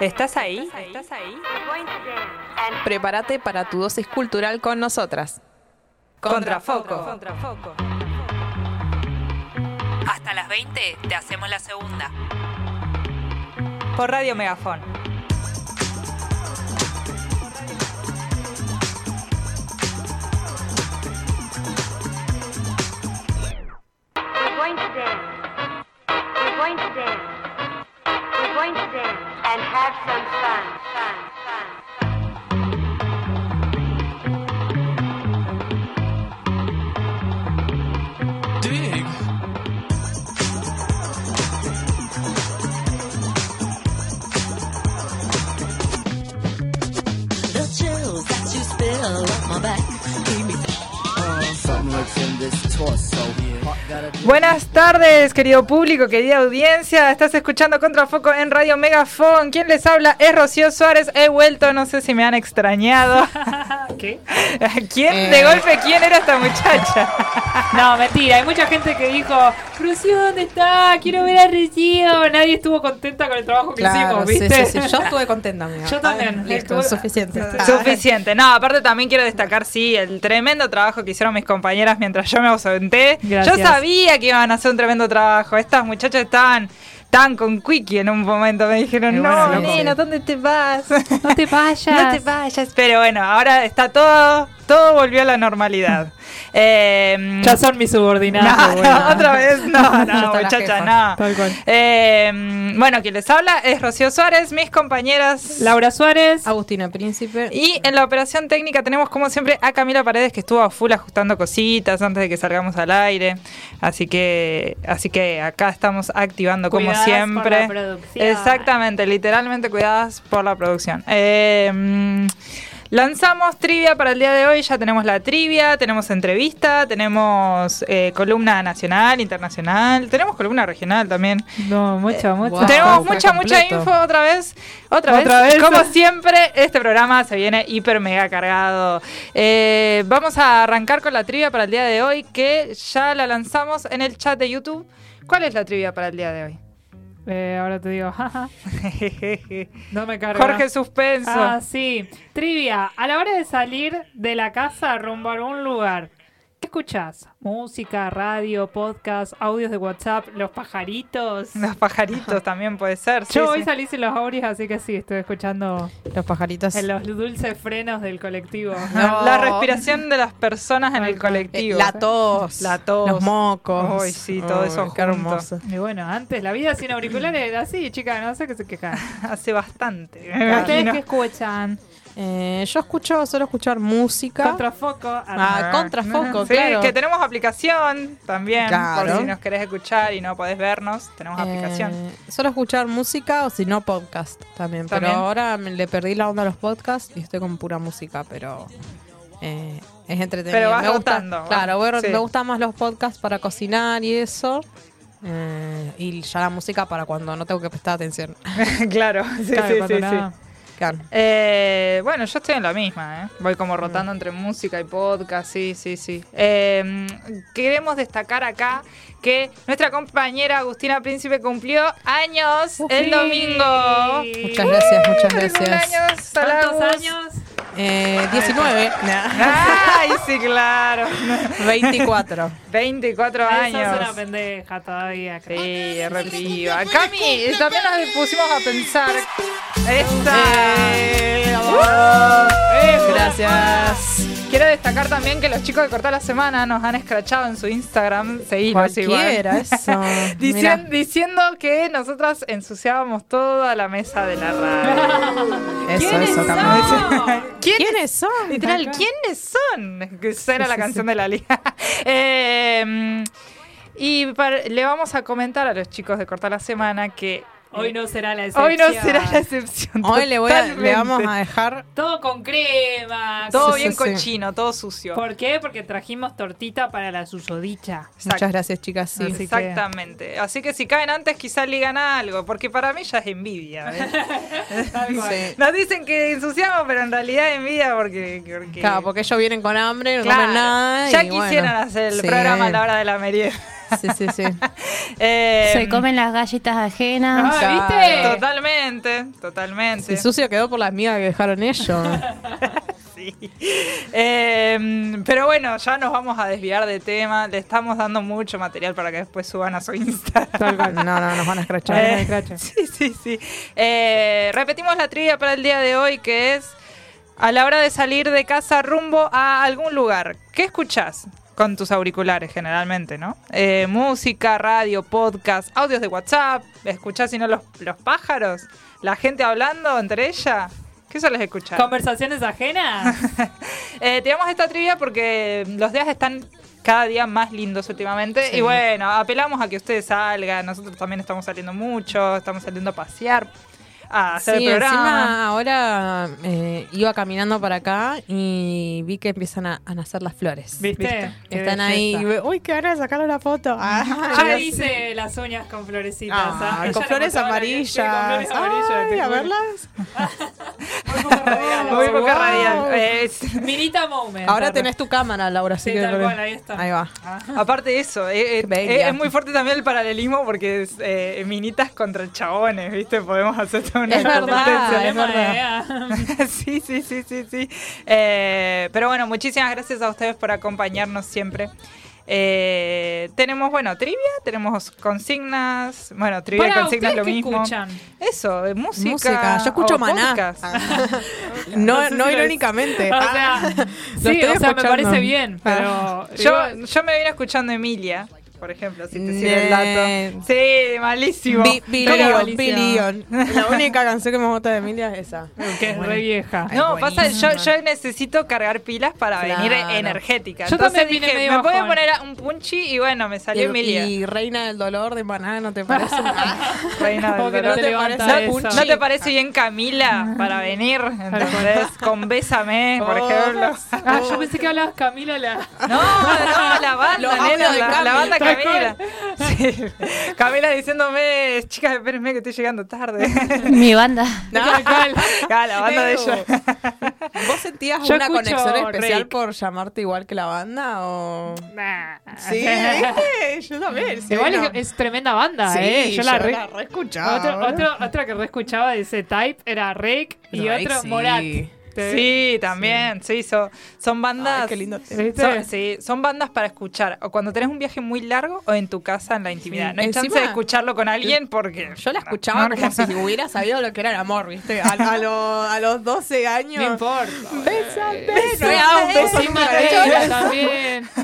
¿Estás ahí? ¿Estás ahí? Prepárate para tu dosis cultural con nosotras. Contrafoco. Contrafoco. Hasta las 20 te hacemos la segunda. Por Radio Megafón. And have some fun. Fun. Fun. Dig. The chills that you spill up my back keep me uh, Something lurks in this torso. Buenas tardes, querido público, querida audiencia. Estás escuchando Contrafoco en Radio Megafón. ¿Quién les habla? Es Rocío Suárez. He vuelto, no sé si me han extrañado. ¿Qué? ¿Quién Eh. de golpe quién era esta muchacha? No, mentira. Hay mucha gente que dijo, Rocío, ¿dónde está? Quiero ver a Rocío. Nadie estuvo contenta con el trabajo que Claro, hicimos, sí, ¿viste? sí, sí. Yo estuve contenta, amiga. Yo también. Listo, Estuve- suficiente. Suficiente. No, aparte también quiero destacar, sí, el tremendo trabajo que hicieron mis compañeras mientras yo me ausenté. Gracias. Yo sabía que iban a hacer un tremendo trabajo. Estas muchachas estaban tan con Quickie en un momento. Me dijeron, no, bueno, loco. nena, ¿dónde te vas? No te vayas. No te vayas. Pero bueno, ahora está todo, todo volvió a la normalidad. Eh, Ya son mis subordinados. no, bueno. no, otra vez, no, no, muchacha, no. Tal cual. Eh, bueno, quien les habla es Rocío Suárez, mis compañeras. Laura Suárez. Agustina Príncipe. Y en la operación técnica tenemos como siempre a Camila Paredes que estuvo a full ajustando cositas antes de que salgamos al aire. Así que, así que acá estamos activando como Cuidadas por siempre. la producción. Exactamente, literalmente cuidadas por la producción. Eh, mm, lanzamos trivia para el día de hoy. Ya tenemos la trivia, tenemos entrevista, tenemos eh, columna nacional, internacional, tenemos columna regional también. No, mucho, mucho. wow. Tenemos mucha, mucha info otra vez. Otra, Otra vez. vez. Como siempre, este programa se viene hiper mega cargado. Eh, vamos a arrancar con la trivia para el día de hoy, que ya la lanzamos en el chat de YouTube. ¿Cuál es la trivia para el día de hoy? Eh, ahora te digo, jaja, no me carga. Jorge Suspenso. Ah, sí. Trivia. A la hora de salir de la casa rumbo a algún lugar, ¿qué escuchás? Música, radio, podcast, audios de WhatsApp, los pajaritos. Los pajaritos también puede ser. sí, Yo hoy sí. salí sin los audios, así que sí, estoy escuchando Los pajaritos. en los dulces frenos del colectivo. No. La respiración de las personas en el Eh, colectivo. La tos. La tos. Los mocos. Ay, sí, todo eso Qué junto. hermoso. Y bueno, antes la vida sin auriculares era así, chicas, no sé qué se quejan. Hace bastante. me ¿Ustedes qué escuchan? Eh, yo escucho, solo escuchar música. Contrafoco. Ah, contrafoco, Sí, claro. que tenemos aplicación también, Claro. por si nos querés escuchar y no podés vernos, tenemos Eh, aplicación. Solo escuchar música o si no podcast también. También. Pero ahora me le perdí la onda a los podcasts y estoy con pura música, pero eh, es entretenido. Pero vas me gusta, Claro, voy sí. me gustan más los podcasts para cocinar y eso. y ya la música para cuando no tengo que prestar atención. claro, sí, Claro, sí, sí. Claro. Eh, bueno, yo estoy en la misma, ¿eh? Voy como rotando entre música y podcast, sí, sí, sí. Eh, queremos destacar acá que nuestra compañera Agustina Príncipe cumplió años el Sí. Muchas domingo. gracias, muchas ¡Feliz gracias. cumpleaños a la ¿Cuántos años? Eh, 19. ¡Ay, sí, claro! 24. 24 Sos años. una pendeja todavía. Sí, re piba. Cami, también nos pusimos a pensar. Esta. Eh, Uh, Gracias. Quiero destacar también que los chicos de Cortar la Semana nos han escrachado en su Instagram. Seguimos Cualquiera, eso. Dicien- diciendo que nosotras ensuciábamos toda la mesa de la radio. Eso, ¿Quiénes eso son? ¿Quiénes ¿Quiénes son? Literal, ¿quiénes son? Esa era la canción de la liga. Eh, y para- le vamos a comentar a los chicos de Cortar la Semana que Hoy no será la excepción. hoy no será la excepción. Hoy le, voy a, le vamos a dejar. Todo con crema. Todo Sí, bien sí, sí. cochino, todo sucio. ¿Por qué? Porque trajimos tortita para la susodicha. Exacto. Muchas gracias, chicas. Sí. Así que- Exactamente. Así que si caen antes, quizás ligan algo, porque para mí ya es envidia. Sí. Nos dicen que ensuciamos, pero en realidad es envidia porque. porque Claro, porque ellos vienen con hambre, no Claro, comen nada. Ya y bueno, quisieran hacer el sí. programa a la hora de la merienda. Sí, sí, sí. Eh, Se comen las galletas ajenas. Ah, ¿viste? Totalmente, totalmente. Si sucio quedó por las migas que dejaron ellos. Sí. Eh, pero bueno, ya nos vamos a desviar de tema. Le estamos dando mucho material para que después suban a su Instagram. No, no, nos van a escrachar. Eh, sí, sí, sí. Eh, repetimos la trivia para el día de hoy, que es a la hora de salir de casa rumbo a algún lugar. ¿Qué escuchás? Con tus auriculares, generalmente, ¿no? Eh, música, radio, podcast, audios de WhatsApp. ¿Escuchás, si no, los, los pájaros? ¿La gente hablando entre ella? ¿Qué sueles escuchar? ¿Conversaciones ajenas? Eh, tenemos esta trivia porque los días están cada día más lindos últimamente. Sí. Y bueno, apelamos a que ustedes salgan. Nosotros también estamos saliendo mucho, estamos saliendo a pasear, a hacer Sí, el programa. encima ahora eh, iba caminando para acá y vi que empiezan a, a nacer las flores. ¿Viste? Están ahí. y belleza. ve- Uy, qué ganas de sacarle una foto. Ah, me hice las uñas con florecitas. Ah, ¿ah? Con flores la- amarillas. sí, con flores amarillas, Ay, te a verlas. Muy poco radial. Muy poco Wow. radial. Eh, es- Minita moment. Ahora tenés tu cámara, Laura, Sí, que. tal cual, ahí está. Ahí va. aparte de eso, eh, eh, eh, es muy fuerte también el paralelismo porque es eh, minitas contra chabones, ¿viste? Podemos hacer toda una Es verdad, es verdad. ah. sí, sí, sí, sí, sí. Eh, pero bueno, muchísimas gracias a ustedes por acompañarnos siempre. Eh, tenemos, bueno, trivia, tenemos consignas. Bueno, trivia y consignas ¿ustedes lo qué mismo. escuchan? Eso, música. Música. Yo escucho o Maná. podcast. No, sé no si irónicamente. O Ah, sea, sí, o sea, me parece bien, pero... Yo, yo me vine escuchando Emilia, por ejemplo, si te sirve el dato. Sí, malísimo. Bi- Pero- Billion, malísimo. Billion. La única canción que me gusta de Emilia es esa. que es re vieja. Ay, No, pasa, yo, necesito cargar pilas para Claro. venir energética. Yo Entonces también dije, medio me voy a poner un punchi y bueno, me salió Y, Emilia. y Reina del Dolor de Maná, ¿no te parece? Reina Como del que no dolor. te parece? ¿No te parece bien Camila para venir? ¿Entendés? Con Bésame, por Oh. ejemplo. Ah, yo pensé que hablabas Camila la... No, no, la banda, nena, la, la banda Camila. Sí. Camila diciéndome, chicas, espérenme que estoy llegando tarde. Mi banda. La banda de ella. ¿Vos sentías Yo una conexión especial por llamarte igual que la banda? O... Nah. Sí, yo también. sí, Igual no. es, es tremenda banda, Sí, ¿eh? Yo la re... reescuchaba. Otro, otro, otro que re escuchaba de ese type era Rake y otro sí. Morat. Sí, también, sí, son, son bandas. Ay, qué lindo. Son, sí, son bandas para escuchar o cuando tenés un viaje muy largo o en tu casa en la intimidad. Sí. No hay chance de escucharlo con alguien porque. Yo la escuchaba no, como no, si hubiera sabido lo que era el amor, ¿viste? A, a, lo- a los 12 años. No importa. Ella ¿eh? también.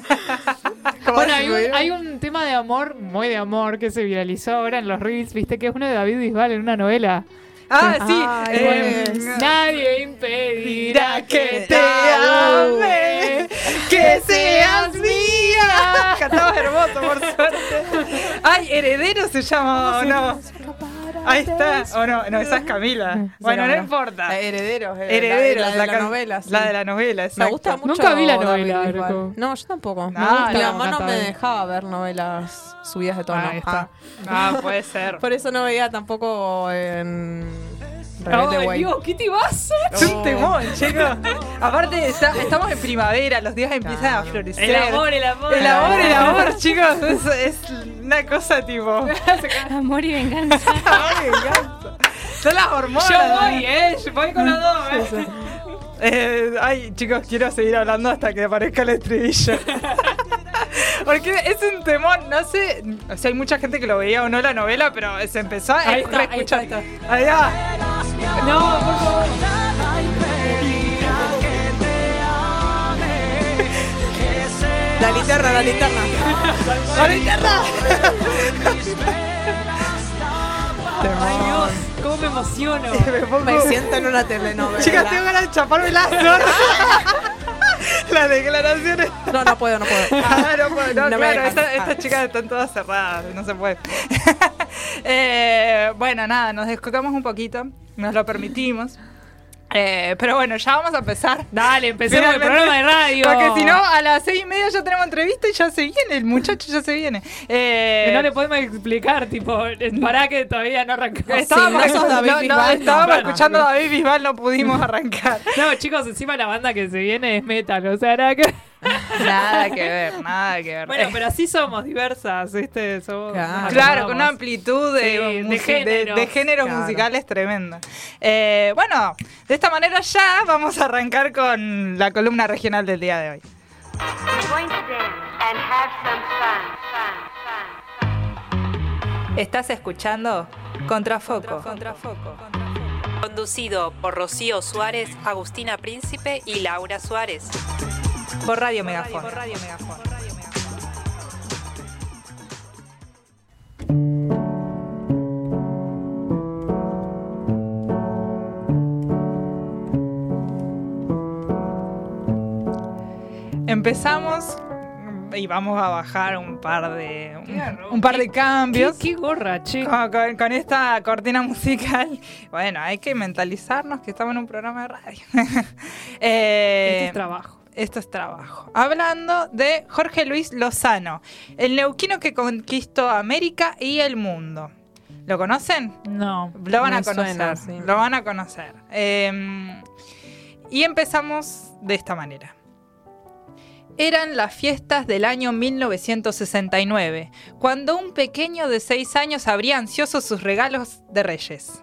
Bueno, hay un, hay un tema de amor, muy de amor, que se viralizó ahora en los Reels, viste, que es uno de David Bisbal en una novela. Ah, sí. Ay, eh, pues. Nadie impedirá que te ame, ame, que seas mía. Cantabas hermoso, por suerte. Ay, heredero se llama, ¿o no? Ahí está. O no, no, esa es Camila. Bueno, no importa. La Herederos. eh, Herederos, La, de la, can- novela. sí. La de la novela, Me exacto. gusta mucho. Nunca vi la novela. Arco. No, yo tampoco. No, Mi mamá no me dejaba ver novelas subidas de tono. Ahí está. Ah. Ah, puede ser. Por eso no veía tampoco en Rebelde Ay, Way. Dios, ¿qué te vas? Es un temón, chicos. Aparte, está- estamos en primavera, los días empiezan a florecer. El amor, el amor. El amor, el amor, chicos. Es, es una cosa tipo. Amor y venganza. Ay, me encanta. Son las hormonas. Yo voy, eh. Yo voy con los dos, eh. Eh, ay, chicos, quiero seguir hablando hasta que aparezca el estribillo. Porque es un temón, no sé, o sea, hay mucha gente que lo veía o no la novela, pero se empezó a Ahí está, ahí está, ahí va. No, por favor. La linterna, la linterna. ¡La linterna! Ay, Dios, cómo me emociono. Me pongo- Me siento en una telenovela. Chicas, tengo ganas de chaparme las Las declaraciones. No, no puedo, no puedo. Ah, no, puedo, no, No claro, esta- estas chicas están todas cerradas, no se puede. Eh, bueno, nada, nos descocamos un poquito, nos lo permitimos. Eh, pero bueno, ya vamos a empezar. Dale, empecemos el programa de radio. Porque si no, a las seis y media ya tenemos entrevista y ya se viene, el muchacho ya se viene. Eh, no le podemos explicar, tipo, pará que todavía no arrancamos. estábamos, no sos David no, Bisbal, escuchando a David Bisbal, no pudimos arrancar. No, chicos, encima la banda que se viene es metal, o sea, nada que... Nada que ver, nada que ver. Bueno, Eh, pero así somos diversas, ¿viste? Somos, Claro. con una amplitud de, Sí, de géneros. de géneros Claro. musicales tremenda. Eh, bueno, de esta manera ya vamos a arrancar con la columna regional del día de hoy. ¿Estás escuchando? Contrafoco. Conducido por Rocío Suárez, Agustina Príncipe y Laura Suárez. Por Radio Megafon. Empezamos y vamos a bajar un par de un, un par de cambios. ¿Qué, qué gorra, che. Con, con- con esta cortina musical. Bueno, hay que mentalizarnos que estamos en un programa de radio. Eh, Este es trabajo. Esto es trabajo. Hablando de Jorge Luis Lozano, el neuquino que conquistó América y el mundo. ¿Lo conocen? No. Lo van a conocer. suena, sí. Lo van a conocer. Eh, y empezamos de esta manera. Eran las fiestas del año 1969, cuando un pequeño de 6 años abría ansioso sus regalos de reyes.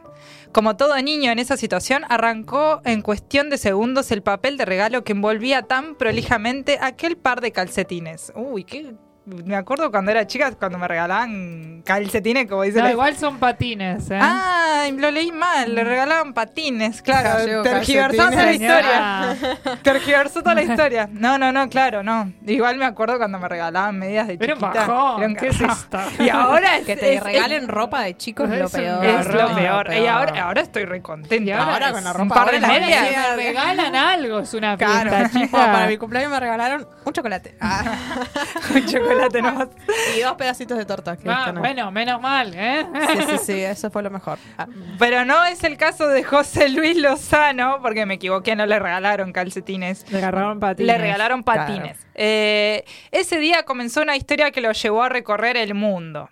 Como todo niño en esa situación, arrancó en cuestión de segundos el papel de regalo que envolvía tan prolijamente aquel par de calcetines. Uy, qué... Me acuerdo cuando era chica, cuando me regalaban calcetines, como dice No, la- igual son patines, ¿eh? Ah, lo leí mal, le regalaban patines, claro. Tergiversó toda la historia. Tergiversó toda la historia. No, no, no, claro, no. Igual me acuerdo cuando me regalaban medias de un chiquita. bajón, un ¿qué es esto? Y ahora es, Que te es- regalen ropa de chicos es lo un peor. es, lo peor. Y ahora, ahora estoy recontenta. Y ahora con la un ropa par de ahora la medias. media- Me regalan algo, es una Claro. fiesta, Bueno, chica. para mi cumpleaños me regalaron un chocolate. Ah, Con chocolate nomás. y dos pedacitos de torta. que Ah, bueno, menos mal, ¿eh? Sí, sí, sí, eso fue lo mejor. Ah, Pero no es el caso de José Luis Lozano, porque me equivoqué, no le regalaron calcetines. Le agarraron patines. Le regalaron patines. Eh, ese día comenzó una historia que lo llevó a recorrer el mundo.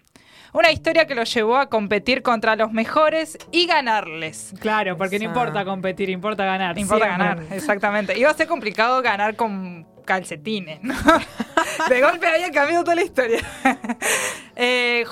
Una historia que lo llevó a competir contra los mejores y ganarles. Claro, porque no importa competir, importa ganar. No importa siempre. ganar, exactamente. Iba a ser complicado ganar con calcetines, ¿no? De golpe había cambiado toda la historia. Eh,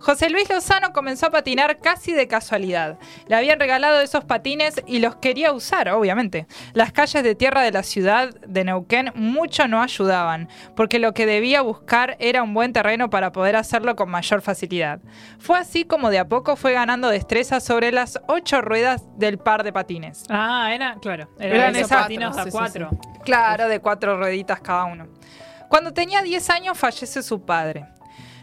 José Luis Lozano comenzó a patinar casi de casualidad. Le habían regalado esos patines y los quería usar, obviamente. Las calles de tierra de la ciudad de Neuquén mucho no ayudaban, porque lo que debía buscar era un buen terreno para poder hacerlo con mayor facilidad. Fue así como de a poco fue ganando destreza sobre las ocho ruedas del par de patines. Ah, era, claro. Eran Eran esos patinos sí, a sí, cuatro. Claro, de cuatro rueditas cada uno. Cuando tenía 10 años fallece su padre.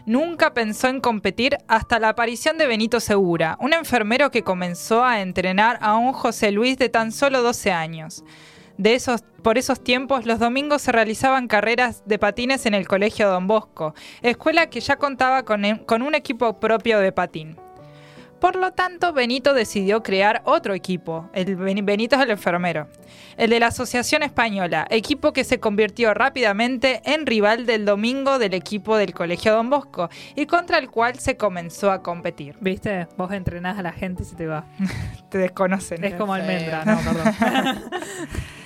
Nunca pensó en competir hasta la aparición de Benito Segura, un enfermero que comenzó a entrenar a un José Luis de tan solo 12 años. De esos, por esos tiempos, los domingos se realizaban carreras de patines en el Colegio Don Bosco, escuela que ya contaba con, con un equipo propio de patín. Por lo tanto, Benito decidió crear otro equipo. El Ben- Benito es el enfermero. El de la Asociación Española, equipo que se convirtió rápidamente en rival del domingo del equipo del Colegio Don Bosco y contra el cual se comenzó a competir. ¿Viste? Vos entrenás a la gente y se te va. Te desconocen. Es como almendra, no, perdón.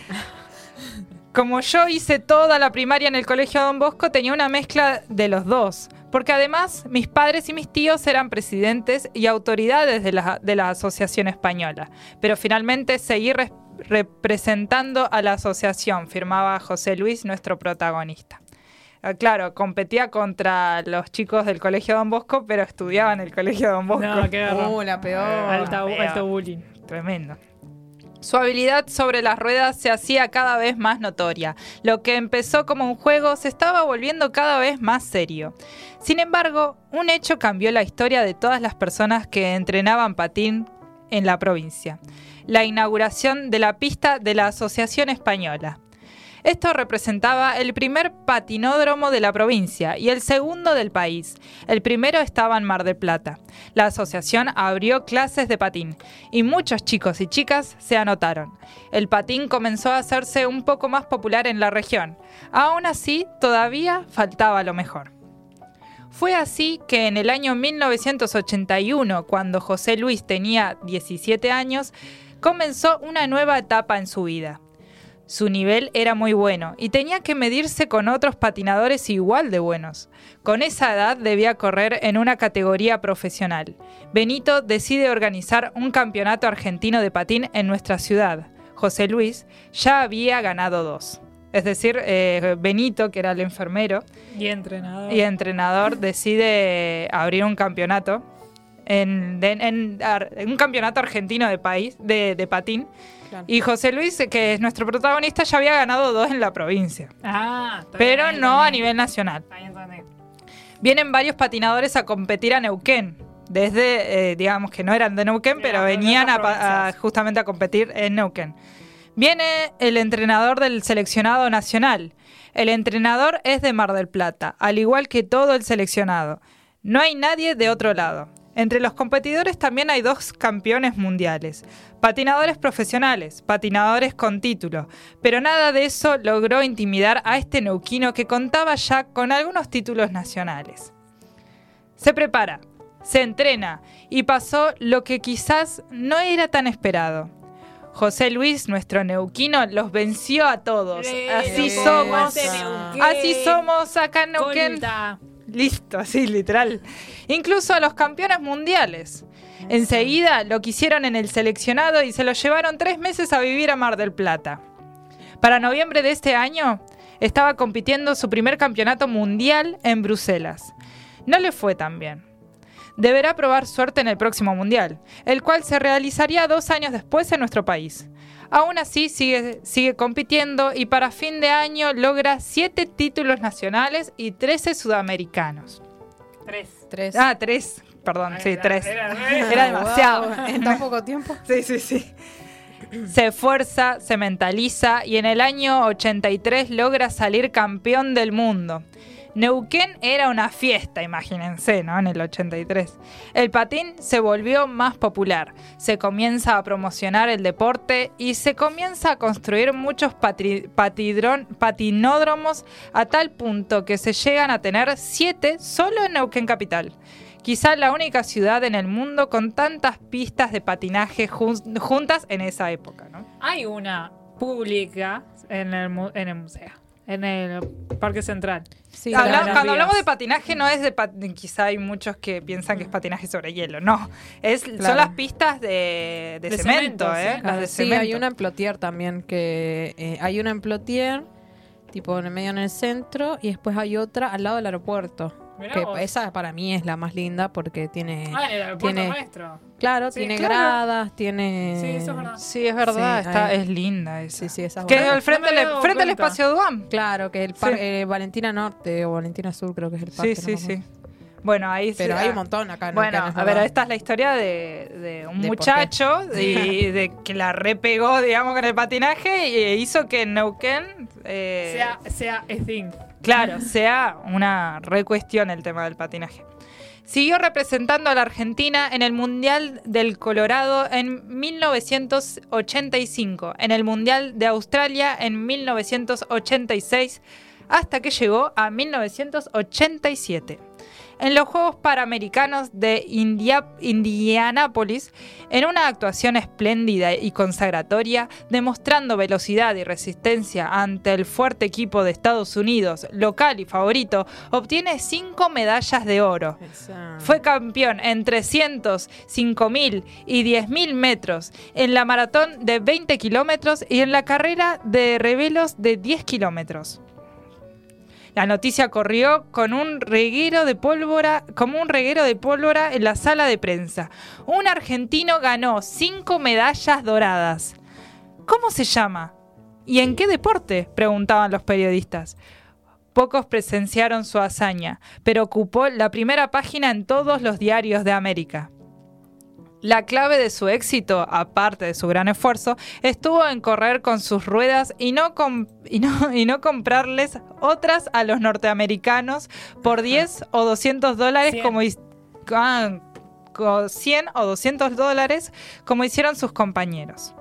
Como yo hice toda la primaria en el Colegio Don Bosco, tenía una mezcla de los dos. Porque además mis padres y mis tíos eran presidentes y autoridades de la, de la Asociación Española. Pero finalmente seguí res- representando a la asociación, firmaba José Luis, nuestro protagonista. Ah, Claro, competía contra los chicos del Colegio Don Bosco, pero estudiaba en el Colegio Don Bosco. No, qué. Uh, la peor. Alta- peor. alto bullying. Tremendo. Su habilidad sobre las ruedas se hacía cada vez más notoria. Lo que empezó como un juego se estaba volviendo cada vez más serio. Sin embargo, un hecho cambió la historia de todas las personas que entrenaban patín en la provincia. La inauguración de la pista de la Asociación Española. Esto representaba el primer patinódromo de la provincia y el segundo del país. El primero estaba en Mar del Plata. La asociación abrió clases de patín y muchos chicos y chicas se anotaron. El patín comenzó a hacerse un poco más popular en la región. Aún así, todavía faltaba lo mejor. Fue así que en el año 1981, cuando José Luis tenía 17 años, comenzó una nueva etapa en su vida. Su nivel era muy bueno y tenía que medirse con otros patinadores igual de buenos. Con esa edad debía correr en una categoría profesional. Benito decide organizar un campeonato argentino de patín en nuestra ciudad. José Luis ya había ganado dos. Es decir, eh, Benito, que era el enfermero Y entrenador. y entrenador, decide abrir un campeonato. En, de- en ar- en un campeonato argentino de país de, de patín Claro. y José Luis que es nuestro protagonista ya había ganado dos en la provincia Ah, pero bien, no a nivel nacional vienen varios patinadores a competir a Neuquén. Desde, eh, digamos que no eran de Neuquén, pero venían a, justamente a competir en Neuquén. Viene el entrenador del seleccionado nacional. El entrenador es de Mar del Plata, al igual que todo el seleccionado. No hay nadie de otro lado. Entre los competidores también hay dos campeones mundiales, patinadores profesionales, patinadores con título, pero nada de eso logró intimidar a este neuquino que contaba ya con algunos títulos nacionales. Se prepara, se entrena y pasó lo que quizás no era tan esperado. José Luis, nuestro neuquino, los venció a todos. Así somos. Así somos acá en Neuquén. Listo, así literal. Incluso a los campeones mundiales. Enseguida lo quisieron en el seleccionado y se lo llevaron tres meses a vivir a Mar del Plata. Para noviembre de este año estaba compitiendo su primer campeonato mundial en Bruselas. No le fue tan bien. Deberá probar suerte en el próximo mundial, el cual se realizaría dos años después en nuestro país. Aún así sigue, sigue compitiendo y para fin de año logra 7 títulos nacionales y 13 sudamericanos. Tres. Tres. Ah, 3, perdón, sí, Era- 3. era demasiado. Wow, En tan poco tiempo. Sí, sí, sí. Se esfuerza, se mentaliza y en el año 83 logra salir campeón del mundo. Neuquén era una fiesta, imagínense, ¿no? En el 83. El patín se volvió más popular, se comienza a promocionar el deporte y se comienza a construir muchos patidrón- patinódromos a tal punto que se llegan a tener siete solo en Neuquén Capital. Quizá la única ciudad en el mundo con tantas pistas de patinaje jun- juntas en esa época, ¿no? Hay una pública en el museo, en el Parque Central. Sí, Habla- las cuando vías. hablamos de patinaje no es de pat- quizá hay muchos que piensan que es patinaje sobre hielo, no, es son las pistas de, de De cemento, cemento, ¿eh? sí. Las de sí, cemento. hay una en Plotier también, que eh, hay una en Plotier, tipo en el medio en el centro, y después hay otra al lado del aeropuerto. Mirá Que vos. esa para mí es la más linda porque tiene, Ah, el tiene- nuestro. claro, Sí, tiene claro. gradas, tiene... Sí, eso es verdad. Sí, es verdad, Sí, está, ahí. es linda esa. Sí, sí, esa es que al frente, No le- frente al espacio Duam. Claro, que el par- Sí. eh, Valentina Norte o Valentina Sur creo que es el parque. Sí, sí, sí. Bueno, ahí Pero sí, hay ah, un montón acá. en Bueno, a ver, esta es la historia de, de un De muchacho y de que la repegó, digamos, con el patinaje y hizo que Neuquén eh, Sea, sea a thing. Claro, sea una recuestión el tema del patinaje. Siguió representando a la Argentina en el Mundial del Colorado en 1985, en el Mundial de Australia en 1986, hasta que llegó a 1987. En los Juegos Panamericanos de India- Indianápolis, en una actuación espléndida y consagratoria, demostrando velocidad y resistencia ante el fuerte equipo de Estados Unidos, local y favorito, obtiene cinco medallas de oro. Fue campeón en 300, 5000 y 10000 metros, en la maratón de 20 kilómetros y en la carrera de revelos de 10 kilómetros. La noticia corrió con un reguero de pólvora, como un reguero de pólvora en la sala de prensa. Un argentino ganó cinco medallas doradas. ¿Cómo se llama? ¿Y en qué deporte? preguntaban los periodistas. Pocos presenciaron su hazaña, pero ocupó la primera página en todos los diarios de América. La clave de su éxito, aparte de su gran esfuerzo, estuvo en correr con sus ruedas y no, y no, y no comprarles otras a los norteamericanos por 10 o 200 dólares como ah, co- 100 o 200 dólares como hicieron sus compañeros.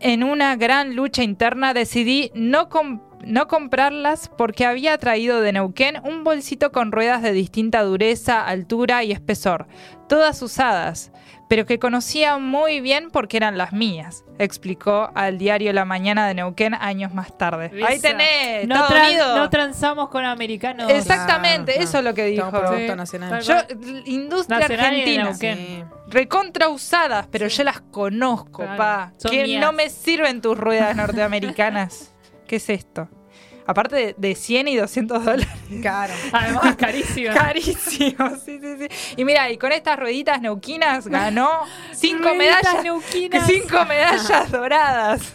En una gran lucha interna decidí no, com- no comprarlas porque había traído de Neuquén un bolsito con ruedas de distinta dureza, altura y espesor, todas usadas, pero que conocía muy bien porque eran las mías, explicó al diario La Mañana de Neuquén años más tarde. Ahí tenés, No, tran- transamos con americanos. Exactamente, Claro, eso es lo que dijo. Sí. nacional. Yo, industria Nacional argentina. Sí. Recontra usadas, pero yo las conozco, Claro, pa. son Que mías. no me sirven tus ruedas norteamericanas. ¿Qué es esto? Aparte de, de 100 y 200 dólares. Claro. Además, carísima. Carísimo, sí, sí, sí. Y mira, y con estas rueditas neuquinas ganó cinco Rueditas medallas. neuquinas. Cinco medallas doradas.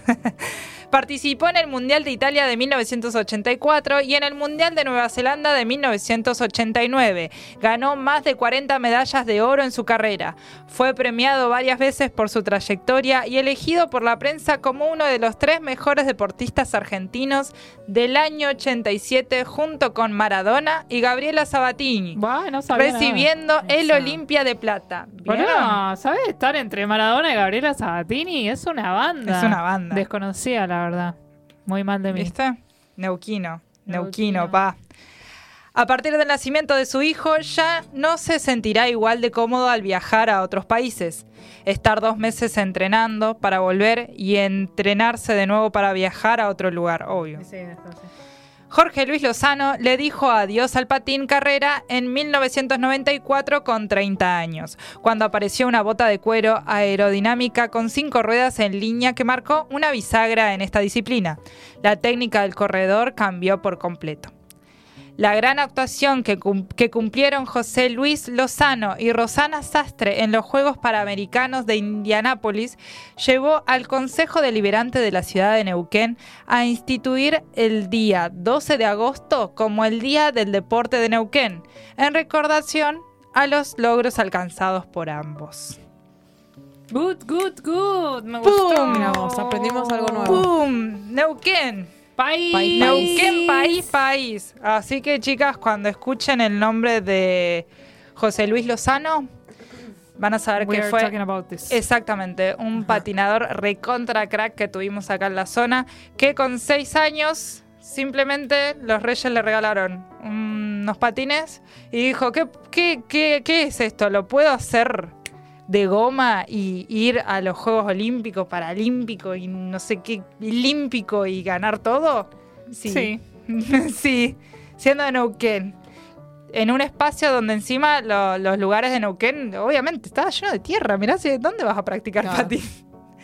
Participó en el Mundial de Italia de 1984 y en el Mundial de Nueva Zelanda de 1989. Ganó más de 40 medallas de oro en su carrera. Fue premiado varias veces por su trayectoria y elegido por la prensa como uno de los tres mejores deportistas argentinos del año 87 junto con Maradona y Gabriela Sabatini, Buah, no nada. recibiendo el. Olimpia de Plata. ¿Vieron? Bueno, ¿sabes estar entre Maradona y Gabriela Sabatini? Es una banda. Es una banda. Desconocida, la verdad. Muy mal de mí. ¿Viste? Neuquino, Neuquino, pa. A partir del nacimiento de su hijo, ya no se sentirá igual de cómodo al viajar a otros países. Estar dos meses entrenando para volver y entrenarse de nuevo para viajar a otro lugar, obvio. Sí. Jorge Luis Lozano le dijo adiós al patín carrera en 1994 con 30 años, cuando apareció una bota de cuero aerodinámica con cinco ruedas en línea que marcó una bisagra en esta disciplina. La técnica del corredor cambió por completo. La gran actuación que, cum- que cumplieron José Luis Lozano y Rosana Sastre en los Juegos Panamericanos de Indianápolis llevó al Consejo Deliberante de la ciudad de Neuquén a instituir el día 12 de agosto como el Día del Deporte de Neuquén, en recordación a los logros alcanzados por ambos. Good, good, good. Me ¡Pum! gustó. Mira vos, aprendimos algo nuevo. ¡Pum! Neuquén. País. País. Neuquén, país, país. Así que chicas, cuando escuchen el nombre de José Luis Lozano, van a saber We que fue exactamente un patinador recontra crack que tuvimos acá en la zona, que con seis años simplemente los reyes le regalaron unos patines y dijo, ¿qué, qué, qué, qué es esto? ¿Lo puedo hacer de goma y ir a los Juegos Olímpicos, Paralímpicos y no sé qué, Olímpico y ganar todo? Sí. Sí. sí, siendo de Neuquén. En un espacio donde encima lo- los lugares de Neuquén, obviamente, estaba lleno de tierra. Mirá, si- ¿dónde vas a practicar Claro. patín?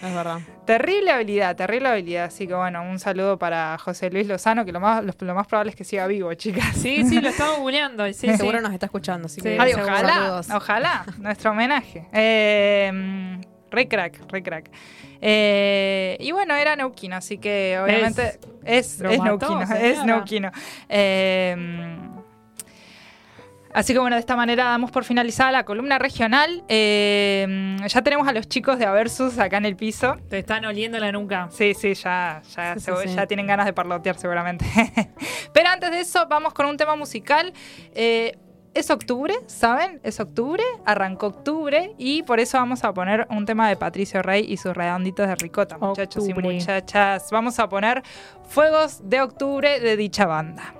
Es verdad. Terrible habilidad, terrible habilidad. Así que bueno, un saludo para José Luis Lozano, que lo más, lo, lo más probable es que siga vivo, chicas. Sí, sí, lo estamos googleando. Sí, sí. Seguro nos está escuchando, así Sí, que Ay, ojalá, saludos. ojalá, nuestro homenaje. Eh, re crack, re crack. Eh, y bueno, era neuquino, así que obviamente es, es mató, neuquino, es neuquino. Eh, mm, Así que bueno, de esta manera damos por finalizada la columna regional. Eh, ya tenemos a los chicos de Aversus acá en el piso. Te están oliendo la nuca. Sí, sí, ya, ya, Sí, se- sí, sí. ya tienen ganas de parlotear seguramente. Pero antes de eso, vamos con un tema musical. Eh, es octubre, ¿saben? Es octubre, arrancó octubre y por eso vamos a poner un tema de Patricio Rey y sus redonditos de ricota, muchachos Octubre. y muchachas. Vamos a poner Fuegos de Octubre de dicha banda.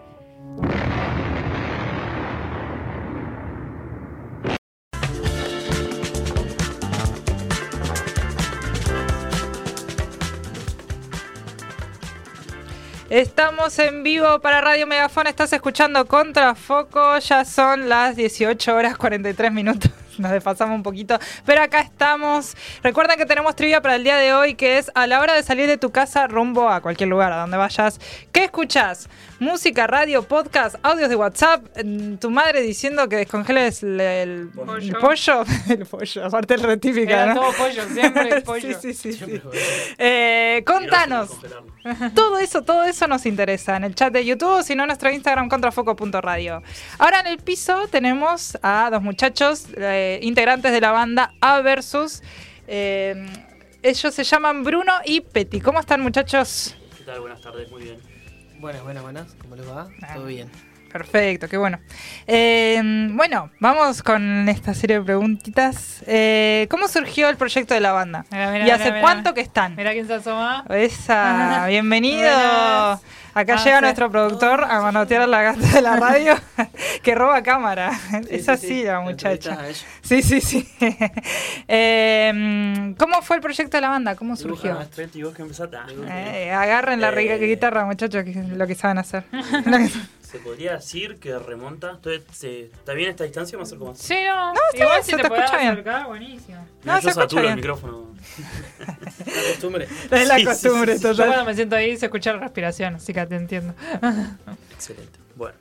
Estamos en vivo para Radio Megafón. Estás escuchando Contrafoco. Ya son las 18 horas 43 minutos. Nos desfasamos un poquito. Pero acá estamos. Recuerda que tenemos trivia para el día de hoy, que es a la hora de salir de tu casa rumbo a cualquier lugar, a donde vayas. ¿Qué escuchás? Música, radio, podcast, audios de WhatsApp. Tu madre diciendo que descongeles el, el- Pollo. el pollo. El pollo, aparte el retífica, Era ¿no? todo pollo, siempre pollo. Sí, sí, sí. sí. Eh, contanos. Todo eso, todo eso nos interesa en el chat de YouTube o si no en nuestro Instagram contrafoco.radio. Ahora en el piso tenemos a dos muchachos eh, integrantes de la banda A Versus. Eh, ellos se llaman Bruno y Peti. ¿Cómo están muchachos? ¿Qué tal? Buenas tardes, muy bien. Buenas, buenas, buenas. ¿Cómo les va? Ah. Todo bien. Perfecto, qué bueno. Eh, bueno, vamos con esta serie de preguntitas. Eh, ¿Cómo surgió el proyecto de la banda? Mira, mira, ¿Y hace cuánto que están? Mira quién se asoma. Esa, bienvenido. Buenas. Acá Ah, llega sí. nuestro productor a manotear a la gata de la radio que roba cámara. es sí, así sí. la muchacha. Sí, sí, sí. Eh, ¿Cómo fue el proyecto de la banda? ¿Cómo surgió? Eh, agarren la Eh, guitarra, muchachos, que es lo que saben hacer. Se podría decir que remonta. Entonces, se- ¿Está bien esta distancia? Me acerco más. Sí, no. está Igual bien, si se te, te podés escucha bien. acercar, buenísimo. No, yo se escucha saturo el bien. micrófono. La costumbre. Es la Sí, sí, costumbre, sí, sí. Yo total. me siento ahí se escucha la respiración, así que te entiendo. Excelente. Bueno,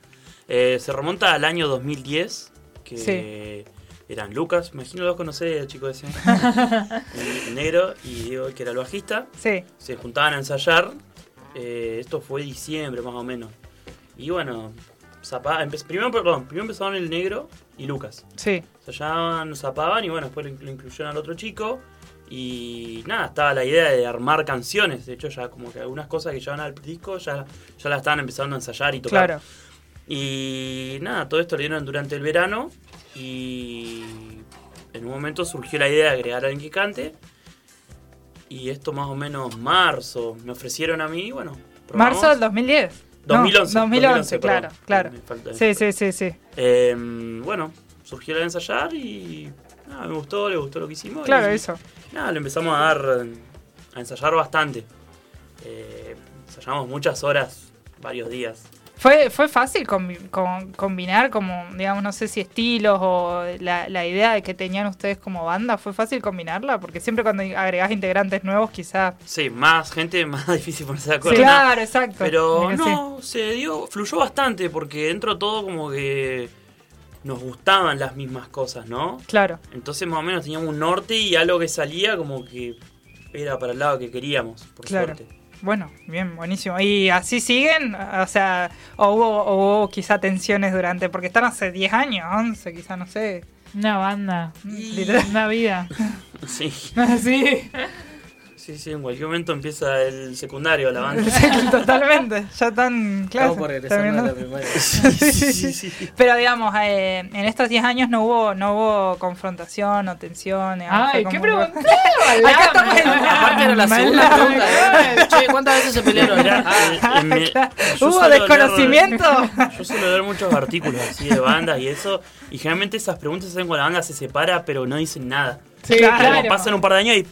eh, se remonta al año 2010, que Sí. eran Lucas, imagino lo conocés, el chico ese, el, el negro, y Diego, que era el bajista. Sí, Se juntaban a ensayar. eh, esto fue diciembre más o menos. Y bueno, empe- primero, perdón, primero empezaron el negro y Lucas. sí. Ensayaban, zapaban y bueno, después lo, inclu- lo incluyeron al otro chico. Y nada, estaba la idea de armar canciones. De hecho, ya como que algunas cosas que llevan al disco ya, ya las estaban empezando a ensayar y tocar. Claro. Y nada, todo esto lo dieron durante el verano. Y en un momento surgió la idea de agregar a alguien que cante. Y esto más o menos marzo me ofrecieron a mí, bueno. probamos. Marzo del 2010. No, 2011, 2011, 2011, claro, perdón. claro. Sí, sí, sí, sí. Eh, bueno, surgió la de ensayar y nada, me gustó, le gustó lo que hicimos. Claro, y, eso. Nada, le empezamos a dar, a ensayar bastante. Eh, ensayamos muchas horas, varios días. ¿Fue, fue fácil combi- con- combinar como, digamos, no sé si estilos o la, la idea de que tenían ustedes como banda? ¿Fue fácil combinarla? Porque siempre cuando agregás integrantes nuevos quizás... Sí, más gente, más difícil ponerse de acuerdo. claro, exacto. Pero sí. no, se dio, fluyó bastante porque dentro de todo como que nos gustaban las mismas cosas, ¿no? Claro, Entonces más o menos teníamos un norte y algo que salía como que era para el lado que queríamos, por Claro. suerte. Bueno, bien, buenísimo. ¿Y así siguen? O sea, o hubo, o hubo quizá tensiones durante... Porque están hace 10 años, 11 quizá, no sé. Una banda. Literal. Una vida. Sí, sí. Sí, sí, en cualquier momento empieza el secundario, la banda. Sí, Totalmente, ya están claro. Estamos por regresar a la primaria. Sí, sí, sí. Pero digamos, eh, en estos 10 años no hubo no hubo confrontación o tensión. digamos, fue Ay, ¿qué un- pregunté? Acá estamos en- Aparte era la segunda pregunta. ¿eh? Che, ¿cuántas veces se pelearon? Eh, eh, Claro. ¿Hubo leer- desconocimiento? yo suelo ver muchos artículos así de bandas y eso, y generalmente esas preguntas se hacen cuando la banda se separa, pero no dicen nada. Sí, Claro. Claro. pasan un par de años y.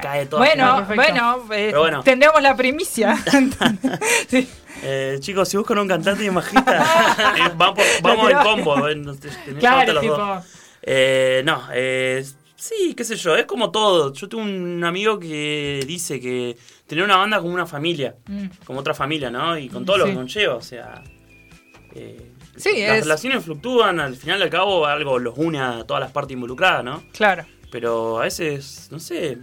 cae todo. Bueno, perfecto. bueno, eh, bueno. tendremos la primicia. sí. Eh, chicos, si buscan un cantante y un bajista, eh, vamos tiró. al combo. eh, Claro, tipo. Eh, no, eh, sí, qué sé yo, es como todo. Yo tengo un amigo que dice que tener una banda como una familia, Mm. como otra familia, ¿no? Y con todo lo Sí. que conlleva, o sea. eh, Sí, las es- relaciones fluctúan, al final y al cabo algo los une a todas las partes involucradas, ¿no? Claro. Pero a veces, no sé,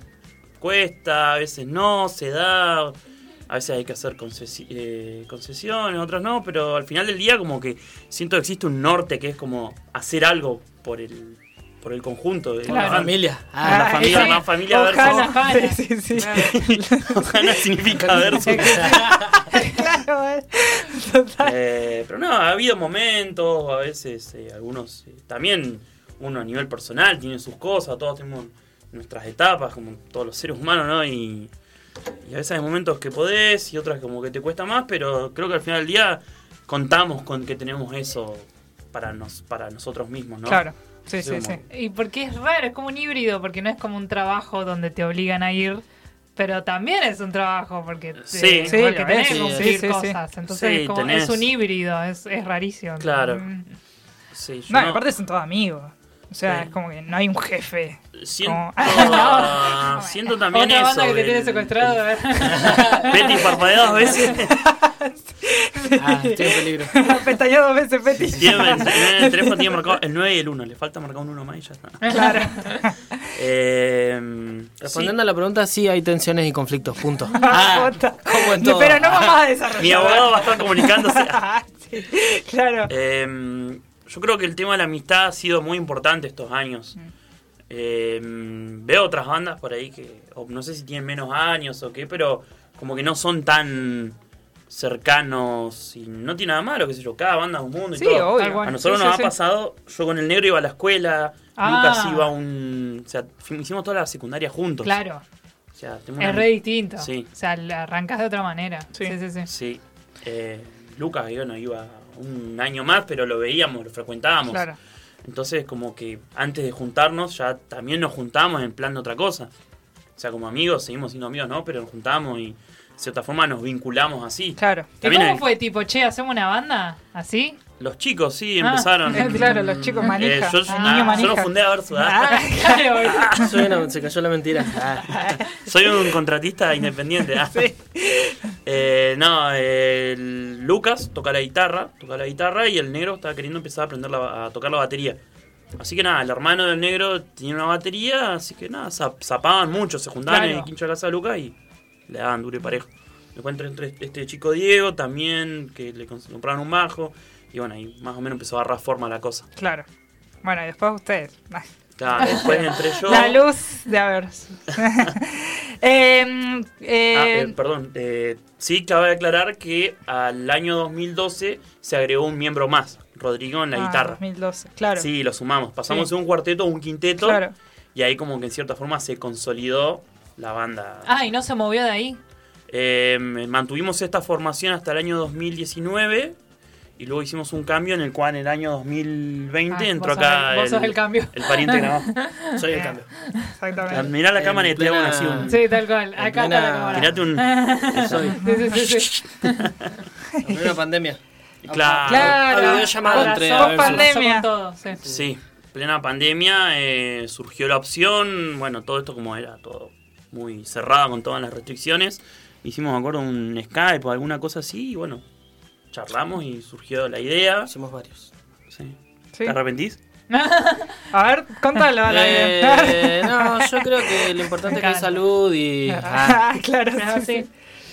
cuesta, a veces no, se da, a veces hay que hacer concesi- eh, concesiones, otras no, pero al final del día como que siento que existe un norte que es como hacer algo por el, por el conjunto de la la familia. Ah, la familia, sí. más familia versus... Ojana. Ojana. Sí, sí, sí. Ojana significa versus. claro, eh. Total. Eh, pero no, ha habido momentos, a veces eh, algunos eh, también uno a nivel personal tiene sus cosas, todos tenemos nuestras etapas, como todos los seres humanos, ¿no? Y, y a veces hay momentos que podés y otras como que te cuesta más, pero creo que al final del día contamos con que tenemos eso para, nos, para nosotros mismos, ¿no? Claro. Sí, Sí, sí, sí. Y porque es raro, es como un híbrido, porque no es como un trabajo donde te obligan a ir, pero también es un trabajo porque, te- Sí. Porque tenés que sí, cumplir sí, sí. cosas. Entonces Sí, es, como, tenés- es un híbrido, es, es rarísimo. Claro. Mm. Sí, yo No, y no- aparte son todos amigos. O sea, Sí. es como que no hay un jefe. siento, como- ah, siento también Otra eso. banda que te tiene secuestrado. ¿eh? Betty parpadea dos veces. Ah, estoy en peligro. Pestañó dos veces, Peti. Tiene, en el teléfono tiene marcado el 9 y el 1. Le falta marcar un 1 más y ya está. Claro. Eh, Respondiendo a la pregunta, sí hay tensiones y conflictos, punto. Ah, como en todo. Pero no vamos a sí, desarrollar. mi abogado va a estar comunicándose. Sí, claro. Eh, yo creo que el tema de la amistad ha sido muy importante estos años. Mm. Eh, veo otras bandas por ahí que, o no sé si tienen menos años o qué, pero como que no son tan cercanos y no tiene nada malo, qué sé yo, cada banda es un mundo y Sí, todo. obvio. A nosotros Sí, nos sí, ha sí. pasado, yo con el negro iba a la escuela, Ah. Lucas iba a un... O sea, hicimos toda la secundaria juntos. Claro, O sea, es una- re distinto. Sí. O sea, arrancas de otra manera. Sí. Sí, sí, sí. Sí. Eh, Lucas, yo no iba un año más, pero lo veíamos, lo frecuentábamos. Claro. Entonces, como que antes de juntarnos, ya también nos juntábamos en plan de otra cosa. O sea, como amigos, seguimos siendo amigos, ¿no? Pero nos juntamos y de cierta forma nos vinculamos así. Claro. ¿Y También cómo hay- fue tipo, che, hacemos una banda? ¿Así? Los chicos, sí, Ah, empezaron. claro, los chicos manija. Eh, yo, Ah, niño yo manija. no fundé a Versus. Ah, Claro, Soy una- se cayó la mentira. Ah. Soy un contratista independiente. ah. Eh, no, eh, el Lucas toca la guitarra, toca la guitarra y el negro estaba queriendo empezar a aprender la- a tocar la batería. Así que nada, el hermano del negro tenía una batería, así que nada, zap- zapaban mucho, se juntaban en el quincho de casa de Lucas y le daban duro y parejo. Me encuentro entre este chico Diego también, que le compraron un bajo, y bueno, ahí más o menos empezó a agarrar forma la cosa. Claro. Bueno, y después ustedes. Ah, Claro, después entre yo... La luz de Aversus. Em, eh, Ah, eh, perdón, eh, sí cabe aclarar que al año 2012 se agregó un miembro más, Rodrigo en la ah, guitarra. 2012, claro. Sí, lo sumamos. Pasamos Sí. de un cuarteto a un quinteto Claro. y ahí como que en cierta forma se consolidó la banda. Ah, y no se movió de ahí. Eh, mantuvimos esta formación hasta el año 2019 y luego hicimos un cambio en el cual en el año 2020 Ah, entró sos acá el- vos sos el cambio. el pariente grabado. Soy el cambio. Exactamente. Mirá la En cámara y te hago plena- así un... Sí, tal cual. Acá está la cámara. Tirate un... Soy. Sí, sí, sí, sí. En plena pandemia. Claro. Claro. Ahora entre a ver, pandemia. sí. Sí, plena pandemia eh, surgió la opción, bueno, todo esto como era todo muy cerrado con todas las restricciones, hicimos, me acuerdo, un Skype o alguna cosa así y bueno, charlamos y surgió la idea. Hicimos varios. Sí. Sí. ¿Te arrepentís? A ver, contalo a la Eh, no, yo creo que lo importante es que hay salud y. Ah, Ah, claro, Ah, sí, sí.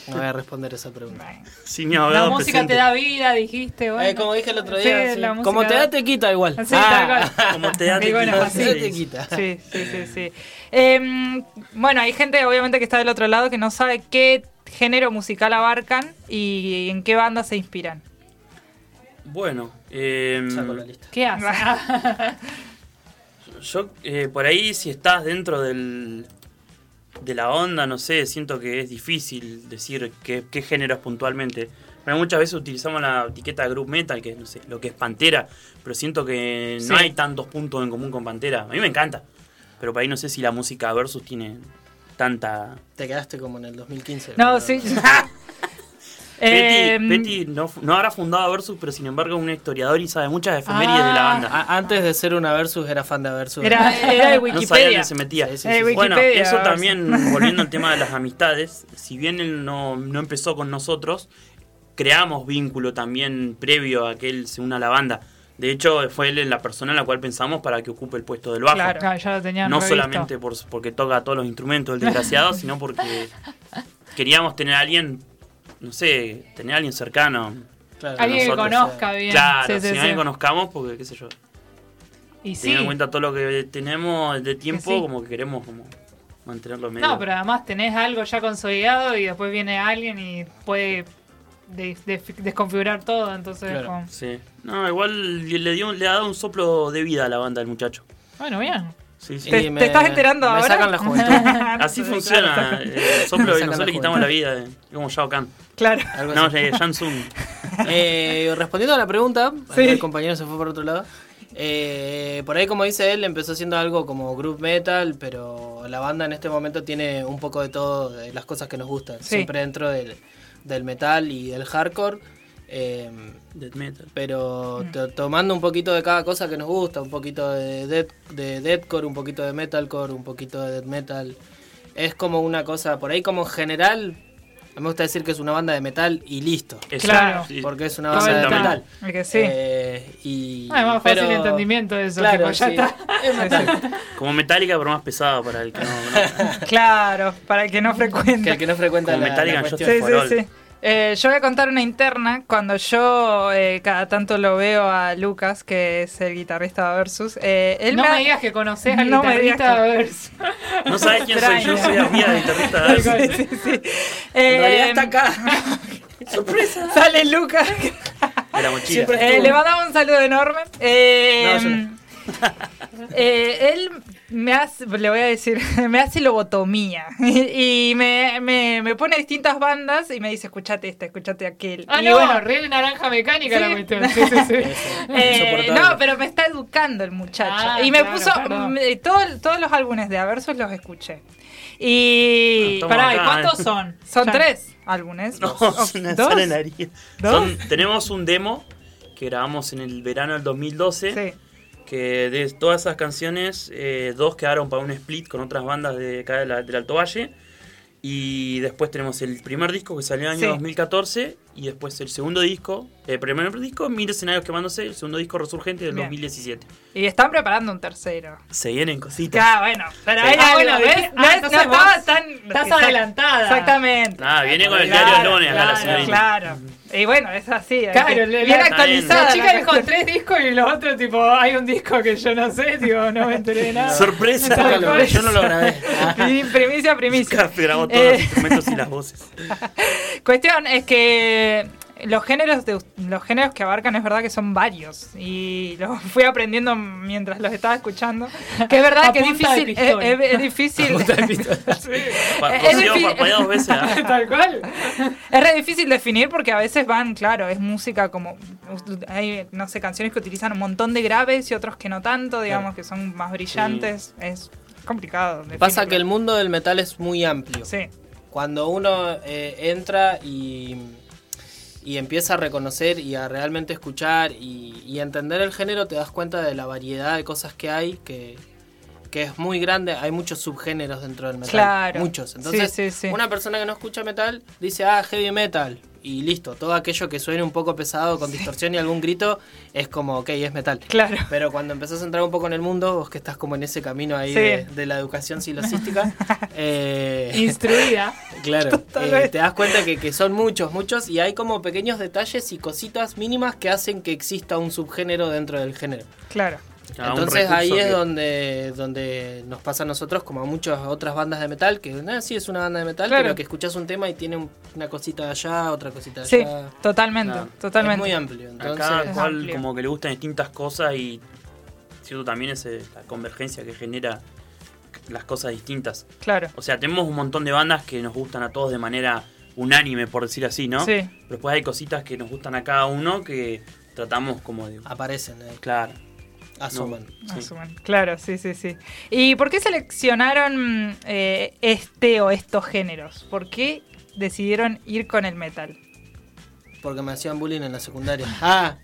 no voy a responder esa pregunta. Sí, mi La música presente. te da vida, dijiste. Bueno. Eh, como dije el otro día, sí. como te da- te quita igual. Sí, Ah. tal cual. Como te da, te bueno, quita. Te da, Sí. te quita. Sí, sí, sí, sí. Em, bueno, hay gente obviamente que está del otro lado que no sabe qué género musical abarcan y en qué banda se inspiran. Bueno, eh, Saco la lista. ¿Qué haces? yo eh, por ahí si estás dentro del, de la onda, no sé, siento que es difícil decir qué, qué géneros puntualmente. Pero muchas veces utilizamos la etiqueta group metal, que no sé, lo que es Pantera, pero siento que no Sí. hay tantos puntos en común con Pantera. A mí me encanta, pero por ahí no sé si la música versus tiene tanta... Te quedaste como en el 2015. No, sí. Petty, Em, Petty no, no habrá fundado Versus, pero sin embargo es un historiador y sabe muchas efemérides de la Ah. banda. A- antes de ser una versus era fan de versus. Era, era de No sabía Wikipedia. dónde se metía. Sí, sí, Eh, sí. Bueno, Wikipedia, eso también, volviendo al tema de las amistades, si bien él no, no empezó con nosotros, creamos vínculo también previo a que él se una a la banda. De hecho, fue él la persona en la cual pensamos para que ocupe el puesto del bajo. Claro. Claro, ya lo tenían No revisto. solamente por, porque toca todos los instrumentos el desgraciado, sino porque queríamos tener a alguien, no sé, tener a alguien cercano. Claro, Alguien que conozca bien. Claro, Sí, sí, si sí. alguien conozcamos, porque qué sé yo, Y sí. teniendo en cuenta todo lo que tenemos de tiempo, sí. como que queremos como mantenerlo medio. No, pero además tenés algo ya consolidado y después viene alguien y puede de- de- desconfigurar todo, entonces Claro. como- Sí. No, igual le, dio, le ha dado un soplo de vida a la banda del muchacho. Bueno, bien. Sí, sí. ¿Te, me- te estás enterando me ahora? sacan la juventud. Así Sí, funciona. Claro, eh, El soplo y nosotros le quitamos la vida. eh, como Shao Kahn. claro. No, así. eh. Eh, respondiendo a la pregunta, Sí. el compañero se fue por otro lado. Eh, por ahí, como dice él, empezó haciendo algo como group metal, pero la banda en este momento tiene un poco de todo, de las cosas que nos gustan. Sí. Siempre dentro del, del metal y del hardcore. eh, Death metal. pero to- tomando un poquito de cada cosa que nos gusta, un poquito de, death, de deathcore, un poquito de metalcore, un poquito de death metal. Es como una cosa, por ahí como en general, a mí me gusta decir que es una banda de metal y listo. Claro. Porque es una banda de Exactamente. metal. Es que sí. Eh, y, Ah, es más fácil pero- el entendimiento de eso. Claro, tipo, ya sí. está. Es metal. Como metálica, pero más pesado para el que no. no. Claro, para el que no Que frecuenta. el que no frecuenta Como la, Metallica, la yo. Sí, sí, sí. Eh, yo voy a contar una interna. Cuando yo eh, cada tanto lo veo a Lucas, que es el guitarrista de Versus, eh, él no me, digas que conoces al No me digas guitarrista de Versus. No sabes quién soy yo, soy amiga de guitarrista. de Versus. sí, sí. En realidad Eh, está acá. ¡Sorpresa! Sale Lucas. De la mochila. Eh, le mandamos un saludo enorme. Eh, No, yo no. eh, él me hace, le voy a decir, me hace lobotomía. Y, me, me, me pone distintas bandas y me dice, escuchate esta, escuchate aquel. Ah, y no, bueno, re naranja mecánica Sí. la cuestión. Sí, sí, sí. eh, no, pero me está educando el muchacho. Ah, y me claro, puso claro. me- todo- todos los álbumes de Aversos los escuché. Y Ah, Pará, ¿y acá, cuántos eh. son? son Ya. tres álbumes. No, una ¿dos? sala en la herida. ¿Dos? Son- tenemos un demo que grabamos en el verano del 2012. Sí. Que de todas esas canciones, eh, dos quedaron para un split con otras bandas de acá de la- del Alto Valle. Y después tenemos el primer disco que salió en el año Sí. 2014. Y después el segundo disco. El primer disco, Mil escenarios quemándose. El segundo disco, Resurgente, del Bien. 2017. Y están preparando un tercero. Se vienen cositas. Ya, bueno, pero Ah, algo, bueno, ¿ves? ¿ves? No Ah, es- entonces no estaba vos tan... estás adelantada. Exactamente. Nada, viene con el Claro, diario lunes acá la claro, señorita. Claro. Y bueno, es así. Claro, actualizada. La chica dijo tres discos y los otros, tipo, hay un disco que yo no sé, tipo, no me enteré de nada. Sorpresa. Sorpresa. Yo no lo grabé. Primicia, primicia. Grabó todos Eh. los instrumentos y las voces. Cuestión es que los géneros de los géneros que abarcan es verdad que son varios y los fui aprendiendo mientras los estaba escuchando que es verdad A que es difícil es, es- es difícil Es difícil. parpadeó dos veces. Tal cual. es re difícil definir porque a veces van claro es música como hay no sé canciones que utilizan un montón de graves y otros que no tanto digamos que son más brillantes es complicado Pasa que el mundo del metal es muy amplio. sí Cuando uno eh, entra y, y empieza a reconocer y a realmente escuchar y, y entender el género, te das cuenta de la variedad de cosas que hay, que, que es muy grande. Hay muchos subgéneros dentro del metal. Claro. Muchos. Entonces, Sí, sí, sí. una persona que no escucha metal dice, ah, heavy metal. Y listo, todo aquello que suene un poco pesado, con distorsión y algún grito, es como, ok, es metal. claro Pero cuando empezás a entrar un poco en el mundo, vos que estás como en ese camino ahí Sí. de, de la educación silosística, eh, Instruida. claro, eh, te das cuenta que, que son muchos, muchos, y hay como pequeños detalles y cositas mínimas que hacen que exista un subgénero dentro del género. claro Entonces ahí es donde, donde nos pasa a nosotros, como a muchas otras bandas de metal, que ah, sí es una banda de metal, Claro. pero que escuchas un tema y tiene un- una cosita de allá, otra cosita de sí allá. totalmente Claro. totalmente Es muy amplio. Entonces, A cada Es cual amplio. como que le gustan distintas cosas y cierto también es eh, la convergencia que genera las cosas distintas. claro O sea, tenemos un montón de bandas que nos gustan a todos de manera unánime, por decir así, ¿no? sí Pero después hay cositas que nos gustan a cada uno que tratamos como de... aparecen, ahí, Claro. Asoman. Sí. Asuman. Claro, sí, sí, sí. ¿Y por qué seleccionaron eh, este o estos géneros? ¿Por qué decidieron ir con el metal? Porque me hacían bullying en la secundaria. Ah,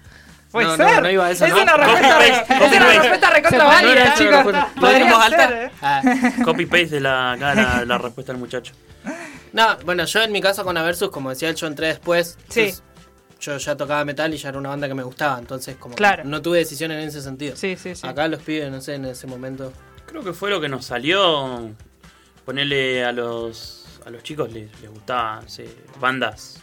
Puede no, ser. no, no iba a eso. es ¿no? una respuesta, Copy re- paste, es una respuesta recontra válida, chicos. no, no, no, Podría dijimos ser, alta. ¿eh? Ah. Copy paste de la, acá la, la respuesta del muchacho. No, bueno, yo en mi caso con Aversus, como decía él, yo entré después. Sí. entonces Yo ya tocaba metal y ya era una banda que me gustaba, entonces como que no tuve decisión en ese sentido. Sí, sí, sí. Acá los pibes, no sé, en ese momento. Creo que fue lo que nos salió. Ponerle a los a los chicos les, les gustaba no sé, bandas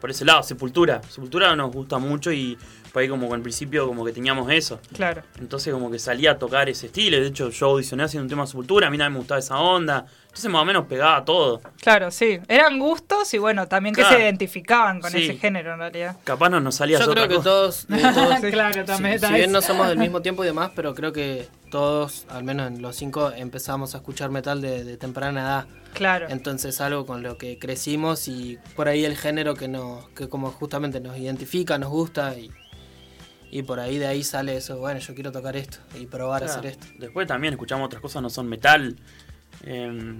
por ese lado, Sepultura. Sepultura nos gusta mucho y por ahí como que al principio como que teníamos eso. Claro. Entonces como que salía a tocar ese estilo. De hecho yo audicioné haciendo un tema de Sepultura, a mí también me gustaba esa onda. Entonces más o menos pegaba todo. Claro, sí. Eran gustos y bueno, también que se identificaban con Sí. ese género en realidad. Capaz no nos salía Yo creo otra que cosa. todos, de todos claro, también si, bien no somos del mismo tiempo y demás, pero creo que todos, al menos en los cinco, empezamos a escuchar metal de, de temprana edad. Claro. Entonces algo con lo que crecimos y por ahí el género que nos, que como justamente nos identifica, nos gusta y, y por ahí de ahí sale eso, bueno, yo quiero tocar esto y probar a hacer esto. Después también escuchamos otras cosas, no son metal. em,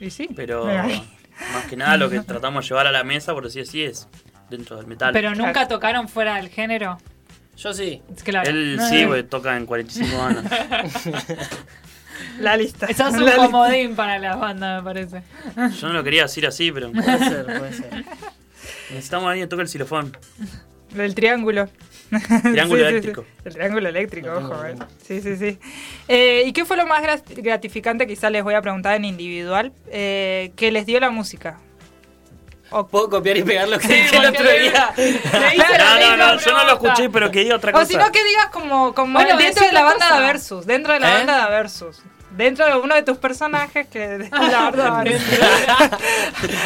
Y sí. pero más que nada lo que tratamos de llevar a la mesa, por decir así, es dentro del metal. Pero nunca Claro. tocaron fuera del género. Yo sí. Claro. Él sí, porque toca en 45 años. La lista. Eso es un La lista. comodín para las bandas, me parece. Yo no lo quería decir así, pero Puede ser, puede ser. necesitamos a alguien que toque el xilofón. Del triángulo. Triángulo Sí, eléctrico. sí. El triángulo eléctrico, El ojo. eh. Sí, sí, sí. Eh, ¿Y qué fue lo más gra- gratificante? Quizás les voy a preguntar en individual. eh, que les dio la música. O, Puedo copiar y pegar lo que Sí, dije el otro día. No, no, no, no, yo no lo escuché, pero que diga otra o cosa. si no, que digas como, como Bueno, dentro de la banda cosa. de Versus. Dentro de la ¿Eh? banda de Versus. Dentro de uno de tus personajes que la verdad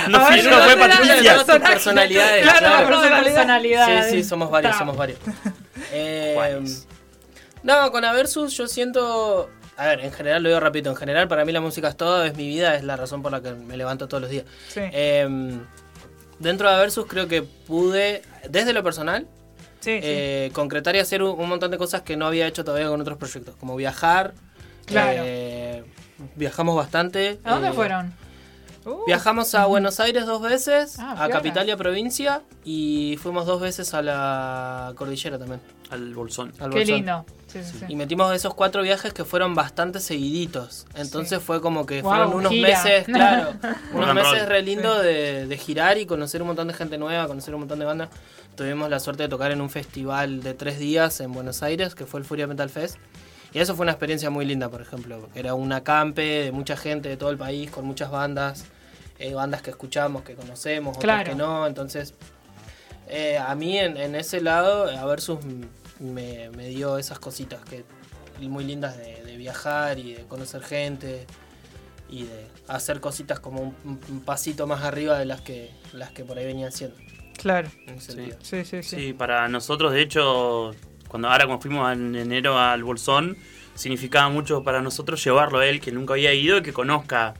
No, ver, fui yo, fue ¿dónde eran Patricia. personalidades. Claro, claro. la personalidad. personalidad. Sí, sí, somos varios, Ta. somos varios. Eh, no, con Aversus yo siento... A ver, en general lo digo rápido, en general para mí la música es todo, es mi vida, es la razón por la que me levanto todos los días. Sí. Eh, dentro de Aversus creo que pude, desde lo personal, Sí, sí. eh, concretar y hacer un, un montón de cosas que no había hecho todavía con otros proyectos, como viajar. Claro. eh, viajamos bastante. ¿A dónde eh, fueron? Uh, Viajamos a Buenos Aires dos veces, Ah, a. Capital y a Provincia, y fuimos dos veces a la Cordillera también. Al bolsón. al Qué Bolsón. lindo. Sí, sí, sí. Y metimos esos cuatro viajes que fueron bastante seguiditos. Entonces fue como que fueron unos gira. meses, claro, unos meses re lindos de, de girar y conocer un montón de gente nueva, conocer un montón de bandas. Tuvimos la suerte de tocar en un festival de tres días en Buenos Aires, que fue el Furia Metal Fest. Y eso fue una experiencia muy linda, por ejemplo. porque Era un acampe de mucha gente de todo el país, con muchas bandas. eh, bandas que escuchamos, que conocemos, otras Claro. que no. Entonces, eh, a mí en, en ese lado, a Versus me, me dio esas cositas que muy lindas de, de viajar y de conocer gente y de hacer cositas como un, un pasito más arriba de las que las que por ahí venía haciendo. claro. En ese Sí. sentido. Sí, sí, sí. Sí, para nosotros, de hecho, cuando ahora cuando fuimos en enero al Bolsón, significaba mucho para nosotros llevarlo a él, que nunca había ido y que conozca.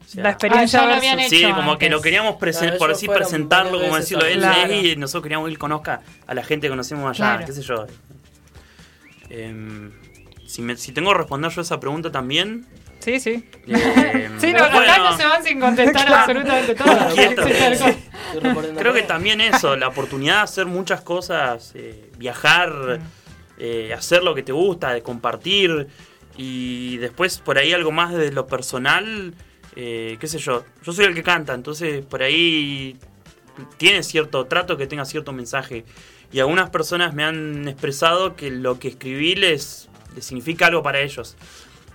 o sea, La experiencia Ah, lo habían Sí, hecho como que lo queríamos presen- Claro, por así presentarlo, como decirlo, él Claro. y nosotros queríamos que él conozca a la gente que conocemos allá, Claro. qué sé yo. Em, si, me- si tengo que responder yo esa pregunta también. Sí, sí. em, Sí, no, Acá bueno, no se van sin contestar Claro. absolutamente todo. Sí, Creo que también eso, la oportunidad de hacer muchas cosas, eh, viajar, eh, hacer lo que te gusta, de compartir y después por ahí algo más de lo personal, eh, qué sé yo, yo soy el que canta, entonces por ahí tiene cierto trato que tenga cierto mensaje y algunas personas me han expresado que lo que escribí les, les significa algo para ellos.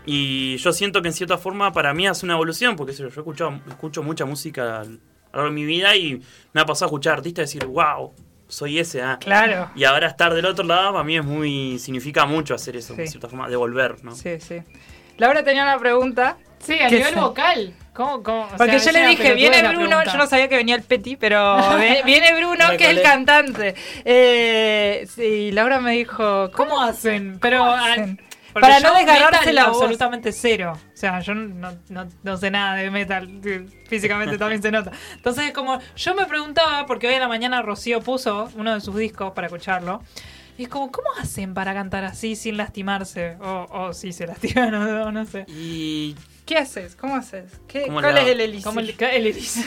Y yo siento que en cierta forma para mí hace una evolución, porque yo, he escuchado, escucho mucha música a lo largo de mi vida y me ha pasado a escuchar artistas y decir, wow, soy ese. ah". Claro. Y ahora estar del otro lado para mí es muy, significa mucho hacer eso, de Sí. cierta forma, devolver, ¿no? Sí, sí. Laura tenía una pregunta. Sí, a ¿Qué nivel vocal. ¿Cómo, cómo? O Porque sea, yo le dije, viene Bruno, pregunta. yo no sabía que venía el Peti, pero vi- viene Bruno, que es el cantante. Eh, sí, Laura me dijo, ¿Cómo hacen? Pero ah, hacen? Porque Para no desgarrarse metal la voz. absolutamente cero. O sea, yo no, no, no sé nada de metal. Físicamente también se nota. Entonces, como yo me preguntaba, porque hoy en la mañana Rocío puso uno de sus discos para escucharlo. Y es como, ¿cómo hacen para cantar así sin lastimarse? O, o si se lastiman o no, no sé. Y ¿qué haces? ¿Cómo haces? ¿Qué, ¿Cómo ¿Cuál es el elixir? Como el, el Elise.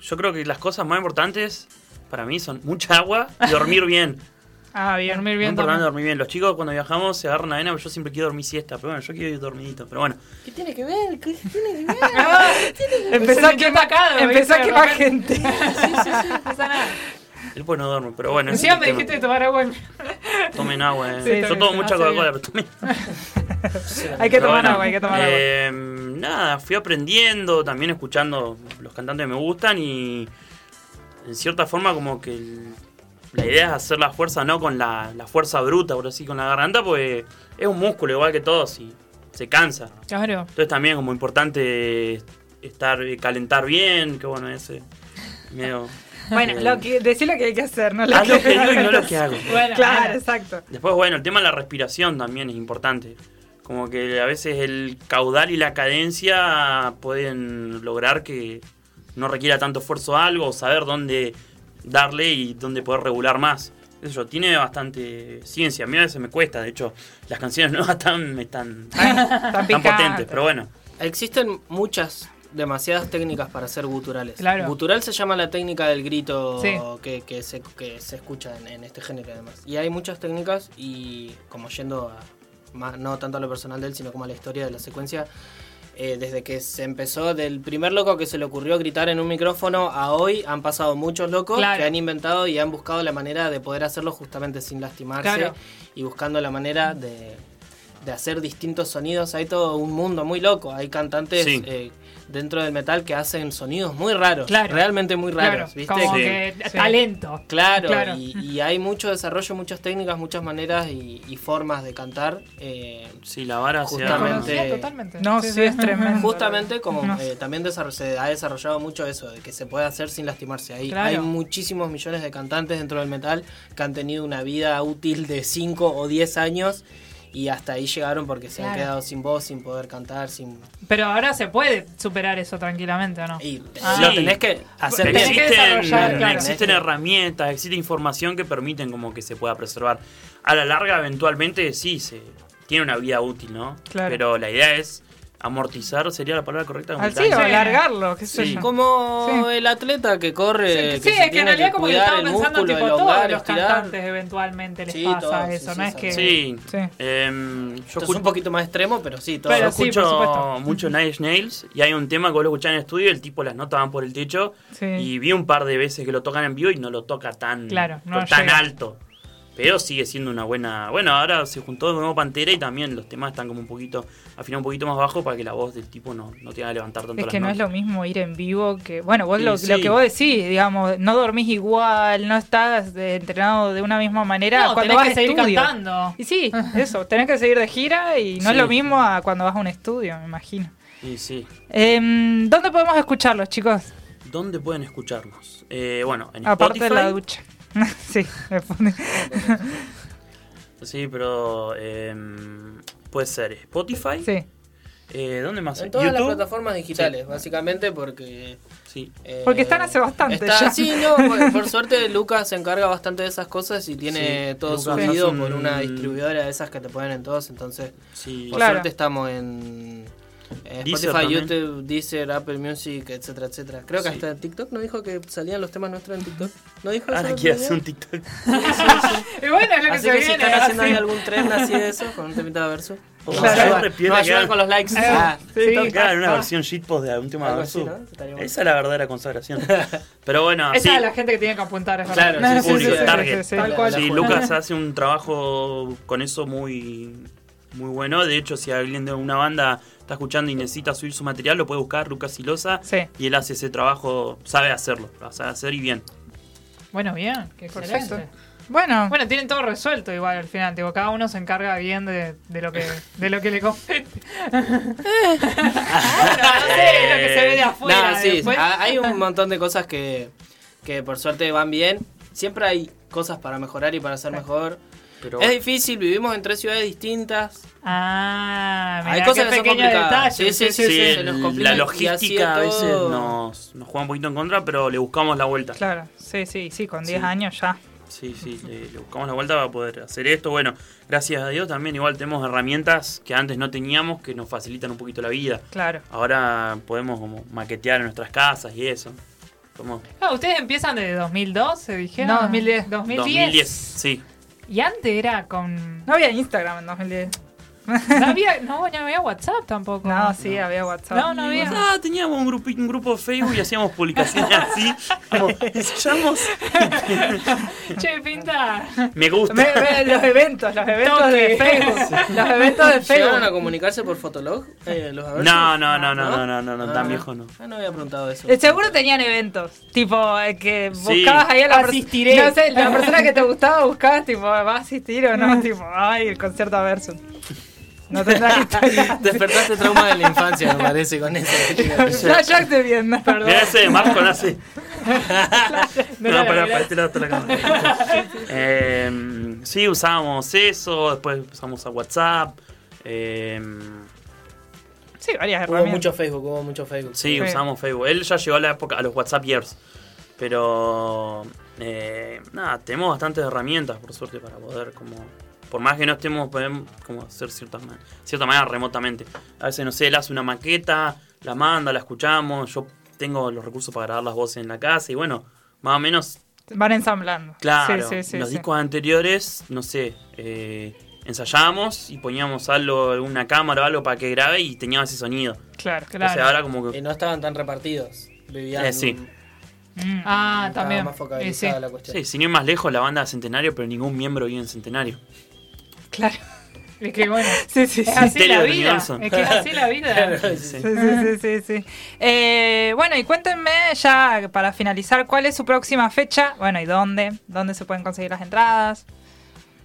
yo creo que las cosas más importantes para mí son mucha agua y dormir bien. Ah, bien. Dormir Muy bien importante también. dormir bien. Los chicos cuando viajamos se agarran la vena, pero yo siempre quiero dormir siesta. Pero bueno, yo quiero ir dormidito. Pero bueno, ¿Qué tiene que ver? ¿Qué tiene que ver? Empezó a Se me quemar, atacado, empezó a quemar gente. No pasa nada. él pues no duerme. Pero bueno, Encima me el dijiste de tomar agua. en- Tomen agua, eh. Sí, Yo tomo mucha Coca-Cola, pero tomen. Hay que tomar bueno, agua, hay que tomar agua. eh, Nada, fui aprendiendo, también escuchando los cantantes que me gustan y en cierta forma como que el- la idea es hacer la fuerza no con la, la fuerza bruta, por así, con la garganta, pues es un músculo igual que todos y se cansa. Claro. Entonces también como importante estar, calentar bien, que bueno, ese medio... Bueno, eh, lo que, decí lo que hay que hacer, no lo haz lo que, que digo y no lo que hago. Bueno, Claro, bueno. exacto. Después, bueno, el tema de la respiración también es importante. Como que a veces el caudal y la cadencia pueden lograr que no requiera tanto esfuerzo algo, o saber dónde darle y dónde poder regular más. Eso tiene bastante ciencia. A mí a veces me cuesta, de hecho, las canciones nuevas están, están, Tan tan potentes, pero bueno. Existen muchas, demasiadas técnicas para hacer guturales. Claro. Gutural se llama la técnica del grito Sí. que, que se, que se escucha en, en este género además. Y hay muchas técnicas y como yendo a, más, no tanto a lo personal de él, sino como a la historia de la secuencia, eh, desde que se empezó, del primer loco que se le ocurrió gritar en un micrófono a hoy, han pasado muchos locos Claro. que han inventado y han buscado la manera de poder hacerlo justamente sin lastimarse Claro. y buscando la manera de, de hacer distintos sonidos. Hay todo un mundo muy loco. Hay cantantes Sí. eh, dentro del metal que hacen sonidos muy raros. Claro. Realmente muy raros. Claro, ¿viste? como Sí. que Sí. talento. Claro, Claro. Y, y hay mucho desarrollo, muchas técnicas, muchas maneras y, y formas de cantar. eh, Sí, la vara Justamente- totalmente. No, sí, es tremendo. Justamente como No. eh, también desarro- se ha desarrollado mucho eso, de que se puede hacer sin lastimarse. Hay, Claro. hay muchísimos millones de cantantes dentro del metal que han tenido una vida útil de 5 o 10 años y hasta ahí llegaron porque se han quedado sin voz, sin poder cantar, sin... Pero ahora se puede superar eso tranquilamente, ¿o no? Y Ah. lo tenés que hacer Pero Tenés bien. que existen, claro. existen herramientas, existe información que permiten como que se pueda preservar. A la larga, eventualmente, sí, se tiene una vida útil, ¿no? Claro. Pero la idea es amortizar, sería la palabra correcta. Al sí, o alargarlo, qué sé Sí. yo. Como Sí. el atleta que corre, Sí, que sí, se es que en realidad que como que estaba pensando tipo todos los estirar. cantantes eventualmente les Sí, pasa todos, eso, sí, no sí, es que Sí. Sí. Em, yo Esto es escucho, un poquito más extremo, pero sí, todo. yo escucho mucho Nine Nails y hay un tema que vos lo escuchás en el estudio, el tipo las notas van por el techo Sí. y vi un par de veces que lo tocan en vivo y no lo toca tan, Claro, no tan llega. alto. Pero sigue siendo una buena. Bueno, ahora se juntó de nuevo Pantera y también los temas están como un poquito, afinados un poquito más bajo para que la voz del tipo no, no tenga que levantar tanto Es las que no es lo mismo ir en vivo que. Bueno, vos Sí, lo, sí. lo que vos decís, digamos, no dormís igual, no estás eh, entrenado de una misma manera No, cuando tenés vas que a seguir estudio. cantando. Y sí, eso, tenés que seguir de gira y no es lo mismo a cuando vas a un estudio, me imagino. Sí, sí. Em, ¿Dónde podemos escucharlos, chicos? ¿Dónde pueden escucharnos? Eh, bueno, en Aparte de la ducha. sí, me pone- Sí, pero em, puede ser Spotify. sí. Eh, ¿Dónde más? En todas las plataformas digitales, básicamente porque... Sí. eh, Porque están hace bastante está- ya. Sí, no, por, por suerte Lucas se encarga bastante de esas cosas y tiene Sí, todo Lucas subido un- por una distribuidora de esas que te ponen en todos, entonces Sí. por Claro. suerte estamos en eh, Deezer Spotify, también. YouTube, Deezer, Apple Music, etcétera, etcétera. Creo que Sí. hasta TikTok no dijo que salían los temas nuestros en TikTok. ¿No dijo? Ahora otro hacer un? TikTok. Y bueno, es lo que Así se que si viene. están haciendo así. ahí algún tren así de eso, con un temita de verso. Claro. Nos ayudan- Siempre pierde nos ayudan que- con los likes. Eh, Ah, sí, que hacer una ah, versión shitpost de un tema de verso. ¿no? Bueno. Esa es la verdadera consagración. Pero bueno, Esa sí. es la gente que tiene que apuntar, es. Claro, No, sí, sí, sí, sí, sí, sí, target. sí, sí. Sí. Lucas hace un trabajo con eso muy, muy bueno. De hecho, si alguien de una banda está escuchando y necesita subir su material, lo puede buscar Lucas Silosa. Sí. Y él hace ese trabajo, sabe hacerlo, lo sabe hacer y bien. Bueno, bien, qué Perfecto. excelente. Bueno, Bueno, tienen todo resuelto igual al final, digo, cada uno se encarga bien de, de lo que de lo que le compete. bueno, no sé, lo que se ve de afuera. Nah, sí, hay un montón de cosas que, que por suerte van bien. Siempre hay cosas para mejorar y para hacer mejor. Pero Es difícil, vivimos en tres ciudades distintas. Ah, mirá, Hay cosas qué que son complicadas. detalle. Sí, sí, sí, sí, nos complica la logística a es veces nos, nos juega un poquito en contra, pero le buscamos la vuelta. claro, sí, sí, sí, con 10 Sí. años ya. Sí, sí, le, le buscamos la vuelta para poder hacer esto. Bueno, gracias a Dios también igual tenemos herramientas que antes no teníamos que nos facilitan un poquito la vida. Claro. Ahora podemos como maquetear en nuestras casas y eso. Como Ah, ustedes empiezan de 2002, se dijeron. No, 2010. 2010. 2010, sí. Y antes era con. No había Instagram en 2010. No había, no, no había WhatsApp tampoco. No, sí, había WhatsApp. No, no había. Ah, teníamos un, grupi- un grupo de Facebook y hacíamos publicaciones así. Como. Che, pinta. Me gusta. Los eventos, los eventos Toque. de Facebook. Los eventos de ¿Llegaron a Facebook. comunicarse por Fotolog? Eh, los? No, no, no, no, no, no, no, no, Ah, tan viejo no. Ah, no había preguntado eso. Eh, Seguro tenían eventos, tipo eh, que Sí. buscabas ahí a la persona. No sé, la persona que te gustaba buscabas, tipo, ¿va a asistir o no? tipo, ay, el concierto versus. No tendrás Instagram. Despertaste trauma de la infancia, me parece, con eso. Flashback de Vietnam. Mira ese Marco nace. No, No, no, para, no, para este lado está la cámara. Eh, sí, usábamos eso, después usamos a WhatsApp. eh, Sí, varias Hubo mucho Facebook, hubo mucho Facebook. sí, Sí. usamos Facebook. Él ya llegó a la época, a los WhatsApp years. Pero eh, nada, tenemos bastantes herramientas, por suerte, para poder como. Por más que no estemos, podemos como hacer cierta, ma- cierta manera remotamente. A veces, no sé, él hace una maqueta, la manda, la escuchamos. Yo tengo los recursos para grabar las voces en la casa y bueno, más o menos Van ensamblando. Claro, Sí, sí, sí. los sí. discos anteriores, no sé, eh, ensayábamos y poníamos algo, alguna cámara o algo para que grabe y teníamos ese sonido. Claro, O sea, Claro. ahora como Y que... no estaban tan repartidos. Vivían. Eh, sí. Mm. Ah, estaba también. más sí. la cuestión. Sí, sin ir más lejos, la banda de Centenario, pero ningún miembro vive en Centenario. Claro. Es que bueno, Sí, sí, es sí. así Misterio la vida. Es que es así la vida. Sí, sí, sí, sí, sí. Eh, bueno, y cuéntenme ya para finalizar, ¿cuál es su próxima fecha? Bueno, ¿y dónde? ¿Dónde se pueden conseguir las entradas?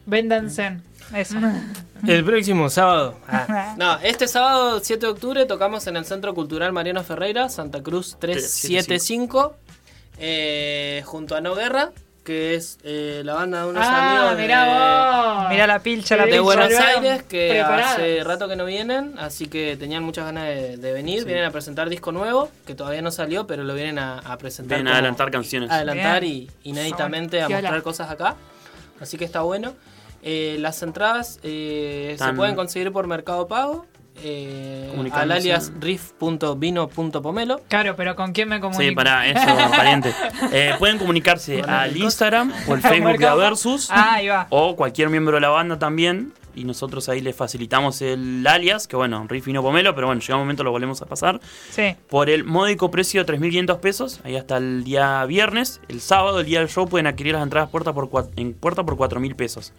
Véndanse. Eso. El próximo sábado. Ah. No, este sábado 7 de octubre tocamos en el Centro Cultural Mariano Ferreira, Santa Cruz 375, eh, junto a No Guerra, que es eh, la banda de unos Ah, amigos de, vos. Mira la pilcha, la de pilcha. Buenos Aires que hace rato que no vienen, así que tenían muchas ganas de, de venir. Vienen a presentar disco nuevo, que todavía no salió, pero lo vienen a, a presentar. Vienen a adelantar canciones. adelantar Bien. y inéditamente a mostrar cosas acá. Así que está bueno. Eh, las entradas eh, se pueden conseguir por Mercado Pago. Eh, al alias riff.vino.pomelo. Claro, pero ¿con quién me comunico? Sí, para eso, pariente. Eh, pueden comunicarse Con al Instagram o el Facebook de. Aversus Ah, ahí va. o cualquier miembro de la banda también. Y nosotros ahí les facilitamos el alias, que bueno, Riff y no Pomelo, pero bueno, llega un momento lo volvemos a pasar. Sí. Por el módico precio de 3.500 pesos, ahí hasta el día viernes. El sábado, el día del show, pueden adquirir las entradas puerta por en puerta por 4.000 pesos.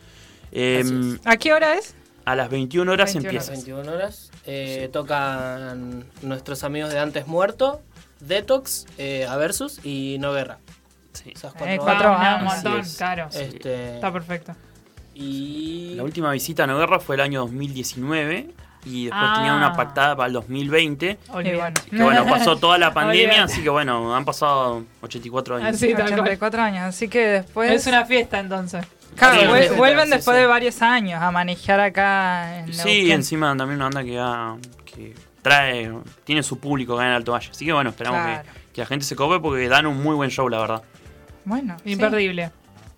Eh, Así ¿A qué hora es? A las 21 horas 21 empieza. 21 horas. Eh, tocan nuestros amigos de Antes Muerto, Detox, eh, Aversus y No Guerra. Sí. Esas Eh, cuatro cuatro bandas. Ah, un bandas. montón, Así es. claro. Este, Está perfecto. y La última visita a No Guerra fue el año 2019 y después Ah. tenían una pactada para el 2020. Olvídate. Que bueno, pasó toda la pandemia, así que bueno, han pasado 84 años. Así, tal cual. 84 años, así que después... Es una fiesta entonces. Claro, vuel- vuelven sí, después sí. de varios años a manejar acá en Sí, Neuquén. encima también una banda que, trae, tiene su público acá en Alto Valle. Así que bueno, esperamos Claro. que, que la gente se cope porque dan un muy buen show, la verdad. Bueno, sí.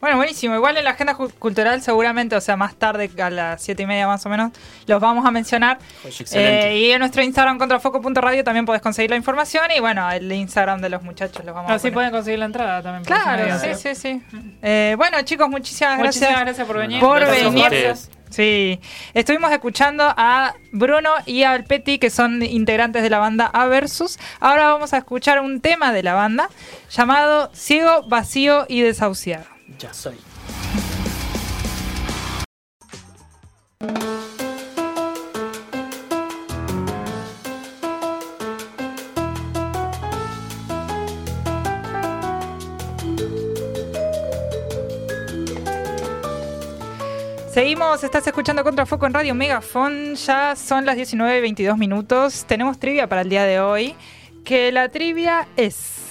Bueno, buenísimo. Igual en la agenda cu- cultural seguramente, o sea, más tarde, a las siete y media más o menos, los vamos a mencionar. Excelente. Eh, y en nuestro Instagram contrafoco.radio también podés conseguir la información y bueno, el Instagram de los muchachos los vamos a Así poner. pueden conseguir la entrada también. Claro, sí, sí, sí. Eh, bueno, chicos, muchísimas gracias. Muchísimas gracias por venir. Por Gracias venir. ustedes. Sí, estuvimos escuchando a Bruno y a Alpeti, que son integrantes de la banda A Versus. Ahora vamos a escuchar un tema de la banda llamado Ciego, Vacío y Desahuciado. Ya soy. Seguimos, estás escuchando Contrafoco en Radio Megafon. Ya son las 19.22 minutos. Tenemos trivia para el día de hoy. Que la trivia es.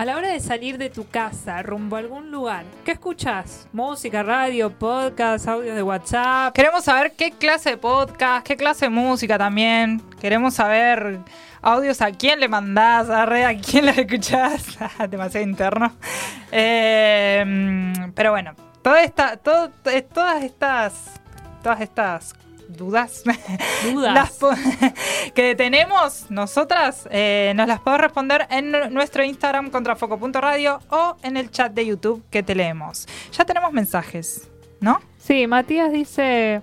A la hora de salir de tu casa rumbo a algún lugar, ¿qué escuchas? Música, radio, podcast, audios de WhatsApp. Queremos saber qué clase de podcast, qué clase de música también. Queremos saber audios a quién le mandás, a, re, a quién le escuchás. Demasiado interno. Eh, pero bueno, toda esta, eh, todas estas. Todas estas dudas. Dudas. que tenemos nosotras, eh, nos las podés responder en nu- nuestro Instagram contrafoco.radio o en el chat de YouTube que te leemos. Ya tenemos mensajes, ¿no? Sí, Matías dice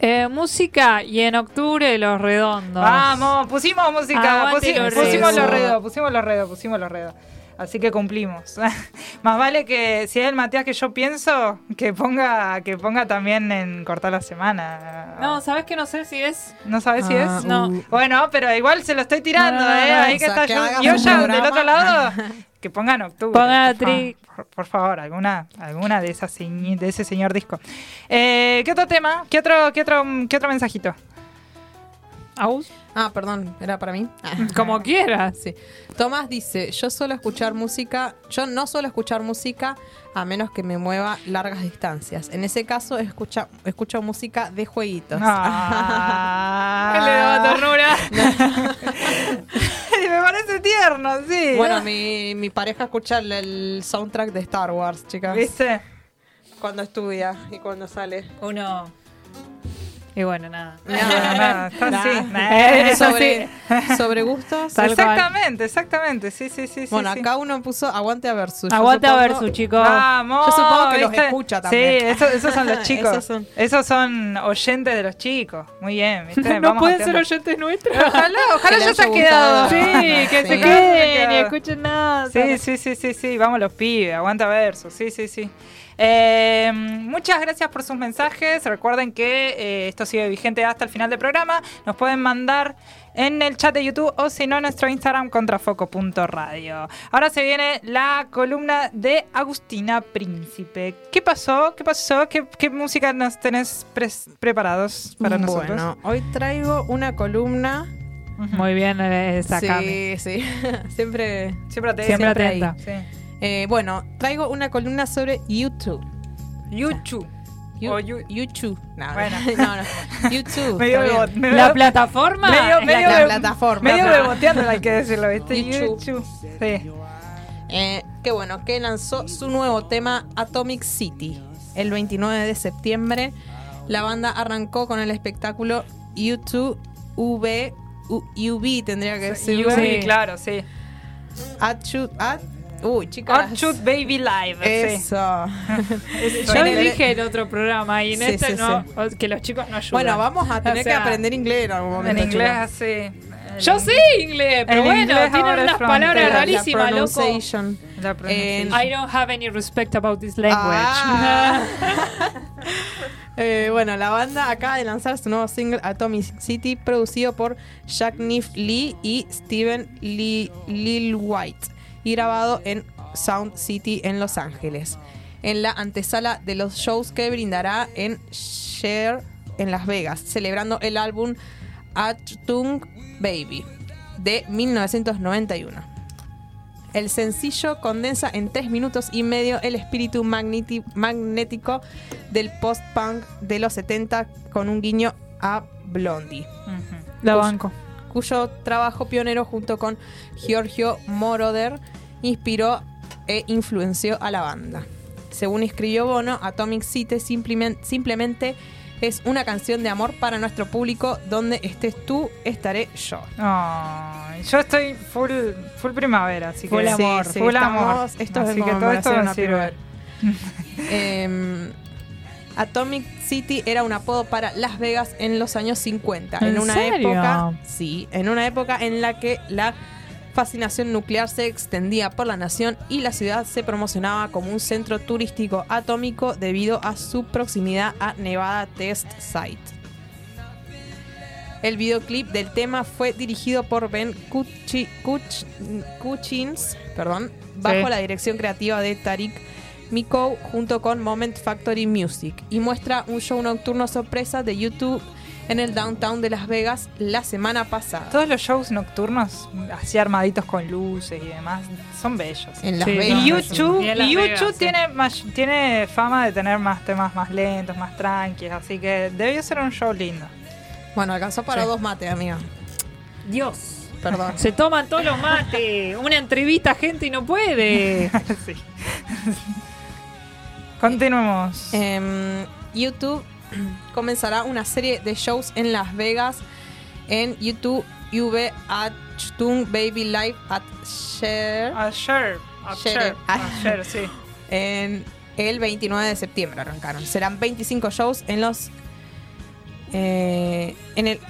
eh, música y en octubre los redondos. Vamos, pusimos música, Aguante pusi- los pusimos los redos, pusimos los redos, pusimos los redos. Así que cumplimos. Más vale que si es el Matías que yo pienso, que ponga, que ponga también en cortar la semana. No, ¿sabes que no sé si es? ¿No sabes si Ah, es? No. Bueno, pero igual se lo estoy tirando, No, no, no, ¿eh? no, Ahí que o sea, está que yo, yo ya del otro lado. Que pongan octubre. Ponga por, tri- favor, por, por favor, alguna, alguna de esas de ese señor disco. Eh, ¿Qué otro tema? ¿Qué otro, qué otro, qué otro mensajito? Aus. Ah, perdón, era para mí. Como quieras. Sí. Tomás dice, yo suelo escuchar música, yo no suelo escuchar música a menos que me mueva largas distancias. En ese caso escucha, escucho música de jueguitos. Ah. Le daba ternura. Me parece tierno, sí. Bueno, mi, mi pareja escucha el, el soundtrack de Star Wars, chicas. ¿Viste? Cuando estudia y cuando sale. Uno. Y bueno, nada. Nada, nada, está así. Sobre, sobre gustos. Exactamente, exactamente. Sí, sí, sí. bueno, sí. acá uno puso aguante a versus. Aguante a versus, chicos. Vamos. Yo supongo que los escucha también. Sí, eso- esos son los chicos. Esos son. Esos son oyentes de los chicos. Muy bien, ¿viste? No Vamos pueden ser oyentes nuestros. Ojalá, ojalá ya se ha quedado. Sí, que se queden y escuchen nada. Sí, sí, sí, sí, sí. Vamos los pibes. Aguanta verso. Sí, sí, sí. Eh, muchas gracias por sus mensajes. Recuerden que eh, esto sigue vigente hasta el final del programa. Nos pueden mandar en el chat de YouTube o si no en nuestro Instagram contrafoco.radio. Ahora se viene la columna de Agustina Príncipe. ¿Qué pasó? ¿Qué pasó? ¿Qué, qué música nos tenés preparados para nosotros? Bueno, hoy traigo una columna. Muy bien, eh, esa Cami. Sí, sí. siempre, Siempre atenta. Siempre ahí. atenta. Sí. Eh, bueno, traigo una columna sobre YouTube. YouTube. You- O you- YouTube. No, Bueno. no, no. YouTube. Medio medio- La plataforma. medio, la plataforma. medio beboteando hay que decirlo, ¿viste? YouTube. YouTube. Sí. Eh, qué bueno, que lanzó su nuevo tema Atomic City el 29 de septiembre. La banda arrancó con el espectáculo YouTube V U- UV tendría que decir. sí, claro, sí. At, uy, chicas. Shoot Baby Live. sí. Eso. Eso. Yo el- dije en otro programa y en Sí, este sí, no, que los chicos no ayudan. Bueno, vamos a tener O sea, que aprender inglés en algún momento. En inglés chicas. así. Yo sé inglés, pero El bueno, inglés tienen unas palabras La rarísimas, loco. pronunciation. La pronunciación. I don't have any respect about this language. Ah. Eh, bueno, la banda acaba de lanzar su nuevo single Atomic City, producido por Jack Niff Lee y Steven Lee, Lil White, y grabado en Sound City en Los Ángeles, en la antesala de los shows que brindará en Share en Las Vegas, celebrando el álbum Achtung Baby de 1991. El sencillo condensa en tres minutos y medio el espíritu magnético del post-punk de los 70 con un guiño a Blondie, La Cuyo- banco. cuyo trabajo pionero junto con Giorgio Moroder inspiró e influenció a la banda. Según escribió Bono, Atomic City simplemente, es una canción de amor para nuestro público. Donde estés tú, estaré yo. Yo estoy full, full primavera, así que. Full amor, Sí, sí, full estamos- amor. esto es así como que todo esto me sirve. Em, Atomic City era un apodo para Las Vegas en los años 50. En, ¿En una serio? época, sí, en una época en la que la fascinación nuclear se extendía por la nación y la ciudad se promocionaba como un centro turístico atómico debido a su proximidad a Nevada Test Site. El videoclip del tema fue dirigido por Ben Kuchi- Kuch- Kuchins, perdón, bajo Sí. la dirección creativa de Tariq Miko junto con Moment Factory Music y muestra un show nocturno sorpresa de YouTube en el downtown de Las Vegas la semana pasada. Todos los shows nocturnos, así armaditos con luces y demás, son bellos. En Las Sí, Vegas. Y YouTube, Y YouTube sí. tiene, más- tiene fama de tener más temas más lentos, más tranquilos, así que debió ser un show lindo. Bueno, alcanzó para Sí. dos mates, amiga. Dios. Perdón. Se toman todos los mates. Una entrevista, gente, y no puede. sí. Continuemos. Em, YouTube comenzará una serie de shows en Las Vegas en YouTube UV Achtung Baby Live at Share Ayer, ayer, Ayer. ayer, sí. en el 29 de septiembre arrancaron. Serán 25 shows en los eh, en el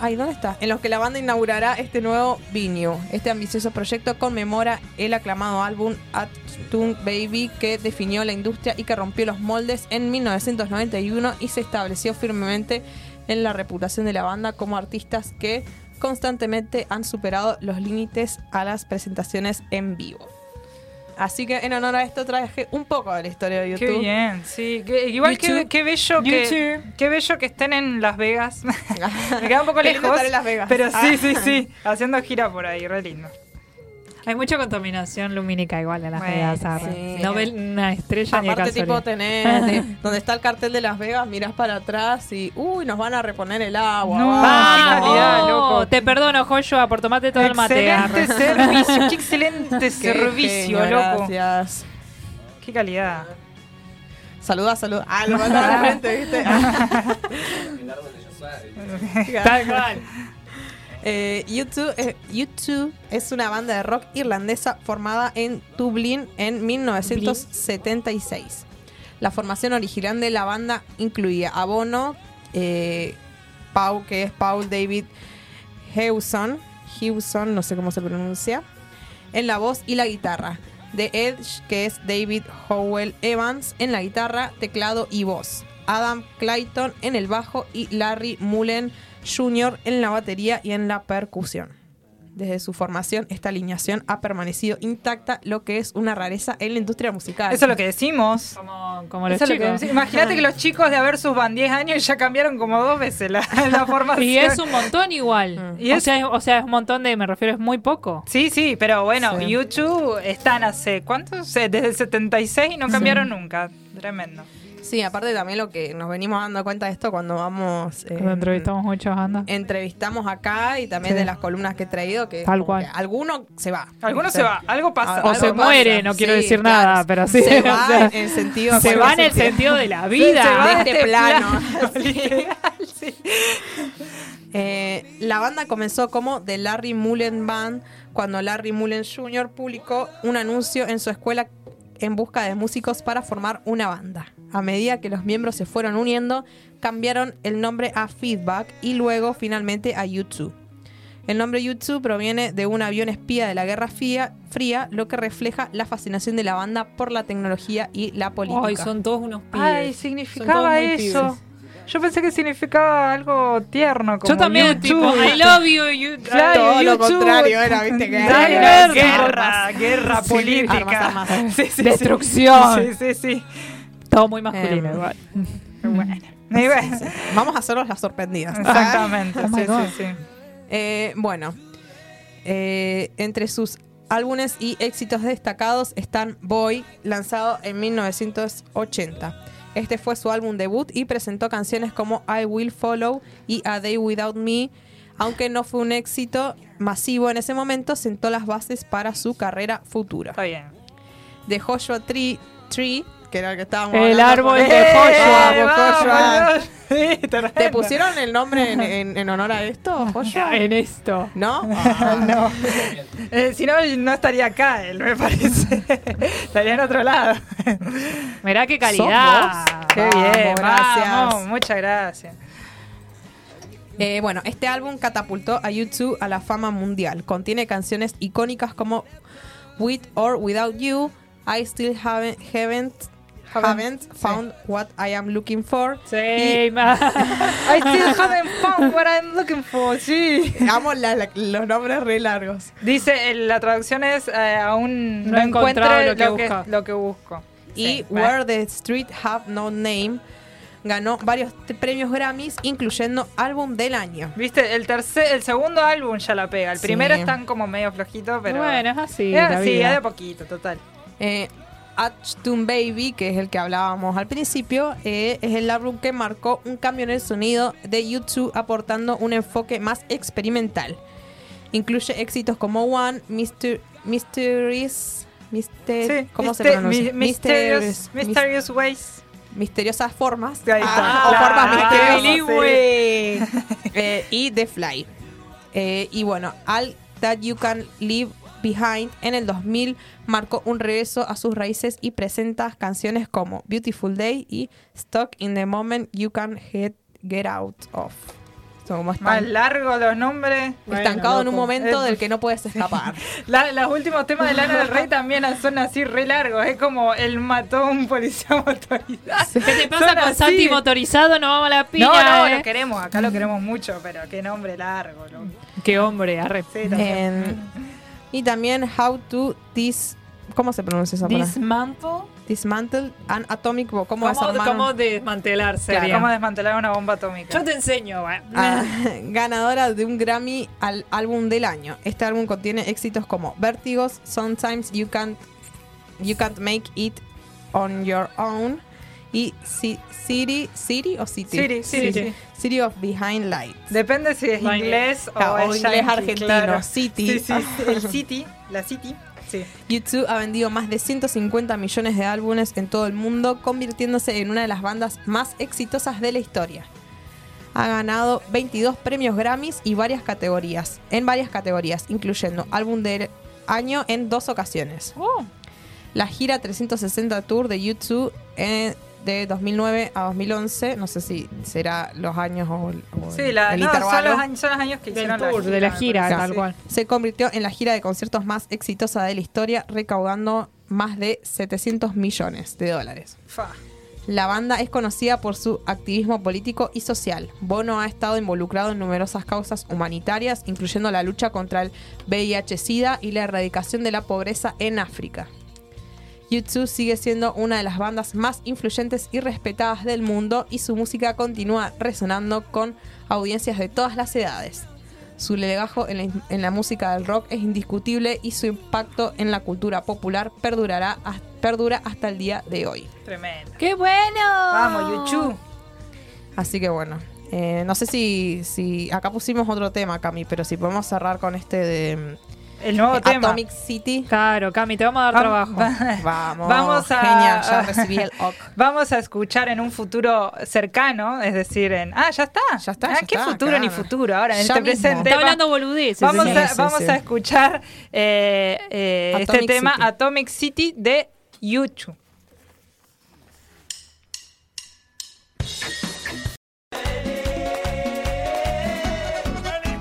Ay, ¿dónde está? En los que la banda inaugurará este nuevo venue. Este ambicioso proyecto conmemora el aclamado álbum Achtung Baby que definió la industria y que rompió los moldes en 1991 y se estableció firmemente en la reputación de la banda como artistas que constantemente han superado los límites a las presentaciones en vivo. Así que en honor a esto traje un poco de la historia de Qué YouTube. bien, sí. que- igual que, qué bello que qué bello que estén en Las Vegas. Me queda un poco Qué lejos. estar en Las Vegas. Pero Ah. sí, sí, sí. Haciendo gira por ahí, re lindo. Hay mucha contaminación lumínica igual en Las Bueno, Vegas. sí. No ven una estrella ni de Aparte, tipo, casualidad. tenés de- donde está el cartel de Las Vegas, mirás para atrás y, uy, nos van a reponer el agua. No, ¡Vamos! loco. Te perdono, Joshua, por tomarte todo el mate. servicio, qué excelente Qué servicio, genio, loco. Gracias. Qué calidad. Saluda, saluda. Ah, lo a la frente, ¿viste? Tal cual. Eh, YouTube, eh, U2 es una banda de rock irlandesa formada en Dublín en 1976. La formación original de la banda incluía a Bono, eh, Paul, que es Paul David Hewson, Hewson, no sé cómo se pronuncia, en la voz y la guitarra. The Edge, que es David Howell Evans en la guitarra, teclado y voz. Adam Clayton en el bajo y Larry Mullen Jr. en la batería y en la percusión. Desde su formación, esta alineación ha permanecido intacta, lo que es una rareza en la industria musical. Eso es lo que decimos. Como, los chicos. Imagínate que los chicos de haber sus van 10 años ya cambiaron como dos veces la, la formación. Y es un montón igual. Y o, es- sea, es- o sea, es un montón de, me refiero, es muy poco. Sí, sí, pero bueno, Sí. YouTube están hace, ¿cuántos? Eh, Desde el 76 y no cambiaron nunca. Tremendo. Sí, aparte también lo que nos venimos dando cuenta de esto cuando vamos... eh, Cuando entrevistamos muchas bandas. entrevistamos acá y también Sí. de las columnas que he traído que Tal cual. que alguno se va. Alguno se va, algo pasa. O algo se pasa. muere, no quiero decir claro. nada, pero sí. Se o va sea, en el sentido se va en el sentido de la vida. Se va de de este plano. Eh, la banda comenzó como The Larry Mullen Band cuando Larry Mullen Jr. publicó un anuncio en su escuela en busca de músicos para formar una banda. A medida que los miembros se fueron uniendo, cambiaron el nombre a Feedback y luego finalmente a U2. El nombre U2 proviene de un avión espía de la Guerra Fría, Fría, lo que refleja la fascinación de la banda por la tecnología y la política. Ay, son todos unos pibes. Ay, significaba eso. pibes. Yo pensé que significaba algo tierno. Como Yo también, YouTube. tipo, I love you, you Claro, Todo lo YouTube. contrario era, viste, que Guerra, guerra, guerra Sí, política. armas, armas. Sí. Destrucción. Sí, sí, sí. Todo muy masculino Em, igual. Bueno. Vamos a hacernos las sorprendidas. Exactamente. Oh my sí, sí. Eh, bueno, eh, entre sus álbumes y éxitos destacados están Boy, lanzado en 1980. Este fue su álbum debut y presentó canciones como I Will Follow y A Day Without Me. Aunque no fue un éxito masivo en ese momento, sentó las bases para su carrera futura. Está bien. De Joshua Tree, Tree que era el que estábamos El hablando árbol con- de ¡Eh! Joshua, Vamos, Joshua. vamos. Sí, ¿Te tremendo. pusieron el nombre en, en- en honor a esto, Joshua? En esto. ¿No? No. Eh, si no, no estaría acá él, me parece. estaría en otro lado. Mirá qué calidad. Qué Vamos, bien, gracias. vamos, muchas gracias. Eh, bueno, este álbum catapultó a YouTube a la fama mundial. Contiene canciones icónicas como With or Without You, I Still Haven't, haven't, haven't Found What I Am Looking For. Sí, ma- I still haven't found what I'm looking for, sí. Amo la- la- los nombres re largos. Dice, la traducción es eh, aún No no, lo que lo que, lo que busco. Y Sí, Where the Street Have No Name ganó varios premios Grammys, incluyendo Álbum del Año. Viste, el tercer, el segundo álbum ya la pega. El Sí. primero están como medio flojito, pero. Bueno, es así. Eh, la sí, vida. es de poquito, total. Eh, Achtung Baby, que es el que hablábamos al principio, eh, es el álbum que marcó un cambio en el sonido de YouTube, aportando un enfoque más experimental. Incluye éxitos como One, Mister, Mysterious, Mister, Sí, ¿cómo se pronuncia? mi- Mysterious, Ways. misteriosas formas. Ah, o Claro, formas misteriosas bilingüe. Eh, y The Fly. Eh, y bueno, All That You Can Leave Behind en el 2000 marcó un regreso a sus raíces y presenta canciones como Beautiful Day y Stuck in the Moment You Can Get, get Out of. Son como Más largos los nombres. estancado en un momento del que no puedes escapar. La- los últimos temas de Lana del Rey también son así re largos. Es como él mató a un policía motorizado. ¿Qué te pasa Son con así. Santi motorizado? No vamos a la piña. No, no, eh. lo queremos. Acá lo queremos mucho, pero qué nombre largo. loco. Qué hombre, arre. Sí. En- y también How to Dis... ¿Cómo se pronuncia esa palabra? Dismantle. Dismantle an Atomic Bomb. ¿Cómo, ¿Cómo, desarmar cómo desmantelar Claro, sería? ¿Cómo desmantelar una bomba atómica? Yo te enseño. eh. Ah, ganadora de un Grammy al álbum del año. Este álbum contiene éxitos como Vértigos, Sometimes You Can't, you can't Make It on Your Own y Ci- City, City o City? City, City, sí. City of Behind Lights. Depende si es inglés o, Ah, o es inglés yankee, argentino, claro. City. Sí, sí, el City, la City. Sí. YouTube ha vendido más de 150 millones de álbumes en todo el mundo, convirtiéndose en una de las bandas más exitosas de la historia. Ha ganado 22 premios Grammys y varias categorías, en varias categorías, incluyendo álbum del año en dos ocasiones. Oh, La gira 360 Tour de YouTube eh, de 2009 a 2011, no sé si será los años o, Sí, la, el no, son, los años, son los años que del hicieron tour, de la gira, tal Sí. cual. se convirtió en la gira de conciertos más exitosa de la historia, recaudando más de 700 millones de dólares. Fa. La banda es conocida por su activismo político y social. Bono ha estado involucrado en numerosas causas humanitarias, incluyendo la lucha contra el VIH-Sida y la erradicación de la pobreza en África. U2 sigue siendo una de las bandas más influyentes y respetadas del mundo y su música continúa resonando con audiencias de todas las edades. Su legajo en la, en la música del rock es indiscutible y su impacto en la cultura popular perdurará, perdura hasta el día de hoy. Tremendo. ¡Qué bueno! Vamos, Yuchu. Así que bueno, eh, no sé si, si acá pusimos otro tema, Cami, pero si podemos cerrar con este de El nuevo eh, tema. Atomic City. Claro, Cami, te vamos a dar trabajo. va- Vamos, Vamos a- genial, ya recibí el OK. Vamos a escuchar en un futuro cercano, es decir, en. Ah, ya está. Ya está, Ah, ya ¿Qué está, futuro ni futuro? Ahora, en Ya este mismo. presente. Está hablando boludeces. Vamos, a, sí, vamos sí. a escuchar eh, eh, este tema. Atomic City de YouTube.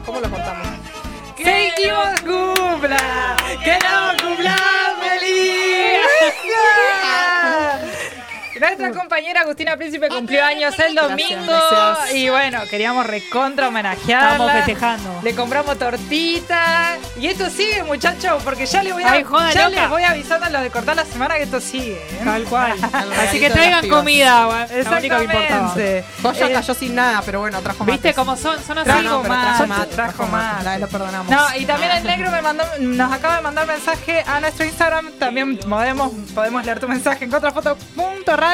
¿Cómo lo contamos? ¡Que Dios cumpla! ¡Que cumpla feliz! Nuestra compañera Agustina Príncipe cumplió años el domingo gracias. y bueno, queríamos recontra homenajearla. Estamos festejando. Le compramos tortita. Y esto sigue, muchachos, porque ya le voy a, Ay, joda ya les voy avisando a los de cortar la semana que esto sigue. ¿eh? Tal cual. Así que traigan comida, gua- lo único que importaba. Goya Eh, cayó sin nada, pero bueno, trajo ¿Viste mates. cómo son? Son así. Trajo mate, trajo mate, trajo. La vez lo perdonamos. No, y también el negro me mandó, nos acaba de mandar mensaje a nuestro Instagram. También podemos, podemos leer tu mensaje en contrafoto.radio.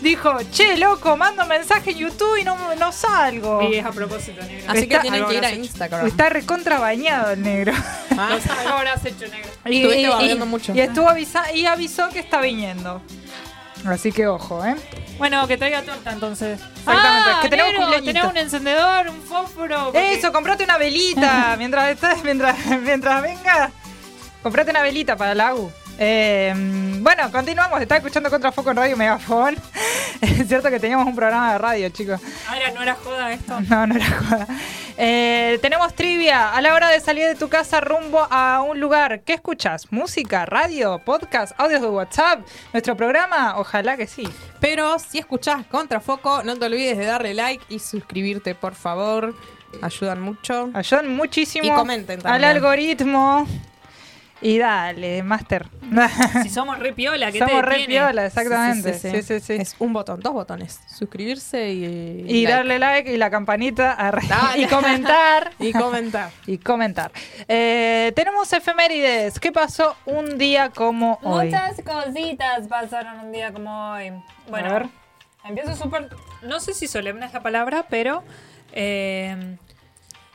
Dijo, che, loco, mando mensaje en YouTube y no, no salgo. Y es a propósito, negro. Así que tienen que ir a Instagram. Está recontra bañado el negro. Ah, Algo habrás hecho, negro. Y, y- y- mucho. y estuvo avisa y avisó que está viniendo. Así que ojo, ¿eh? Bueno, que traiga torta entonces. Exactamente, Ah, que tenemos tenemos un encendedor, un fósforo. porque- Eso, comprate una velita mientras estás, mientras, mientras venga. Comprate una velita para la U. Eh, bueno, continuamos. Está escuchando Contrafoco en Radio Megafon. Es cierto que teníamos un programa de radio, chicos. Ah, era- no era joda esto. No, no era joda. Eh, tenemos trivia. A la hora de salir de tu casa rumbo a un lugar, ¿qué escuchas? ¿Música, radio, podcast, audios de WhatsApp? ¿Nuestro programa? Ojalá que sí. Pero si escuchás Contrafoco, no te olvides de darle like y suscribirte, por favor. Ayudan mucho. Ayudan muchísimo Y comenten al también. algoritmo. Y dale, Master. Si somos re piola, ¿qué Somos te re piola, exactamente. Sí, Sí, sí, sí, sí. Es un botón, dos botones. Suscribirse y, Y like. darle like y la campanita Dale. y comentar. y comentar. y comentar. Eh, tenemos efemérides. ¿Qué pasó un día como hoy? Muchas cositas pasaron un día como hoy. Bueno, A ver. empiezo súper. No sé si solemne es la palabra, pero. Eh,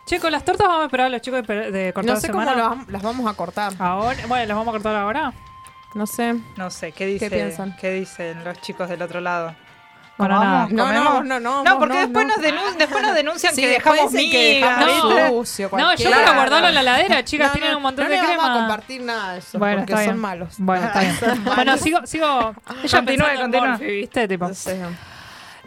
che, con las tortas vamos a esperar a los chicos de, de cortar No sé cómo semana. lo vam- las vamos a cortar. Ahora, bueno, las vamos a cortar ahora. No sé. No sé, ¿qué, dice, ¿Qué piensan? ¿qué dicen los chicos del otro lado? Bueno, ¿Vamos? nada. No, ¿Comemos? no, no, no. No, porque no, después, no. Nos denun- después nos denuncian Sí, que dejamos dicen que migas. dejamos ¿viste? sucio, No, yo para guardarlo en la heladera, chicas, No, no, tienen un montón no de crema. vamos a compartir nada de eso, Bueno, porque son malos. Bueno, está bien. bueno, sigo, sigo. Ella continúe. Morphy, ¿viste? Tipo. No sé.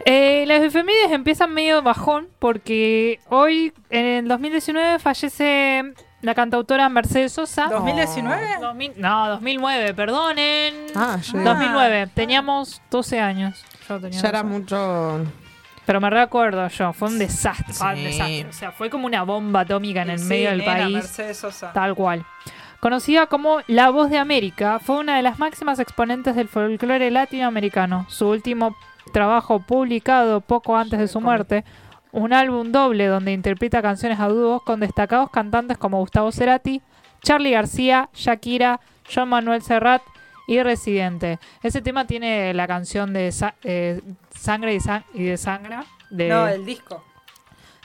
Eh, las efemérides empiezan medio bajón porque hoy, en el 2019, fallece la cantautora Mercedes Sosa. ¿2019? 2000 no, 2009, perdonen. Ah, yo digo, 2009, teníamos 12 años. Yo tenía ya era 12. mucho. Pero me recuerdo yo, fue un desastre, fue un Sí. desastre. O sea, fue como una bomba atómica en el Sí, medio del nena, país. Mercedes Sosa. Tal cual. Conocida como La Voz de América, fue una de las máximas exponentes del folclore latinoamericano. Su último trabajo publicado poco antes de su muerte, un álbum doble donde interpreta canciones a dúos con destacados cantantes como Gustavo Cerati, Charlie García, Shakira, John Manuel Serrat y Residente. Ese tema tiene la canción de Sa- eh, Sangre y, San- y de Sangra. De, No, el disco.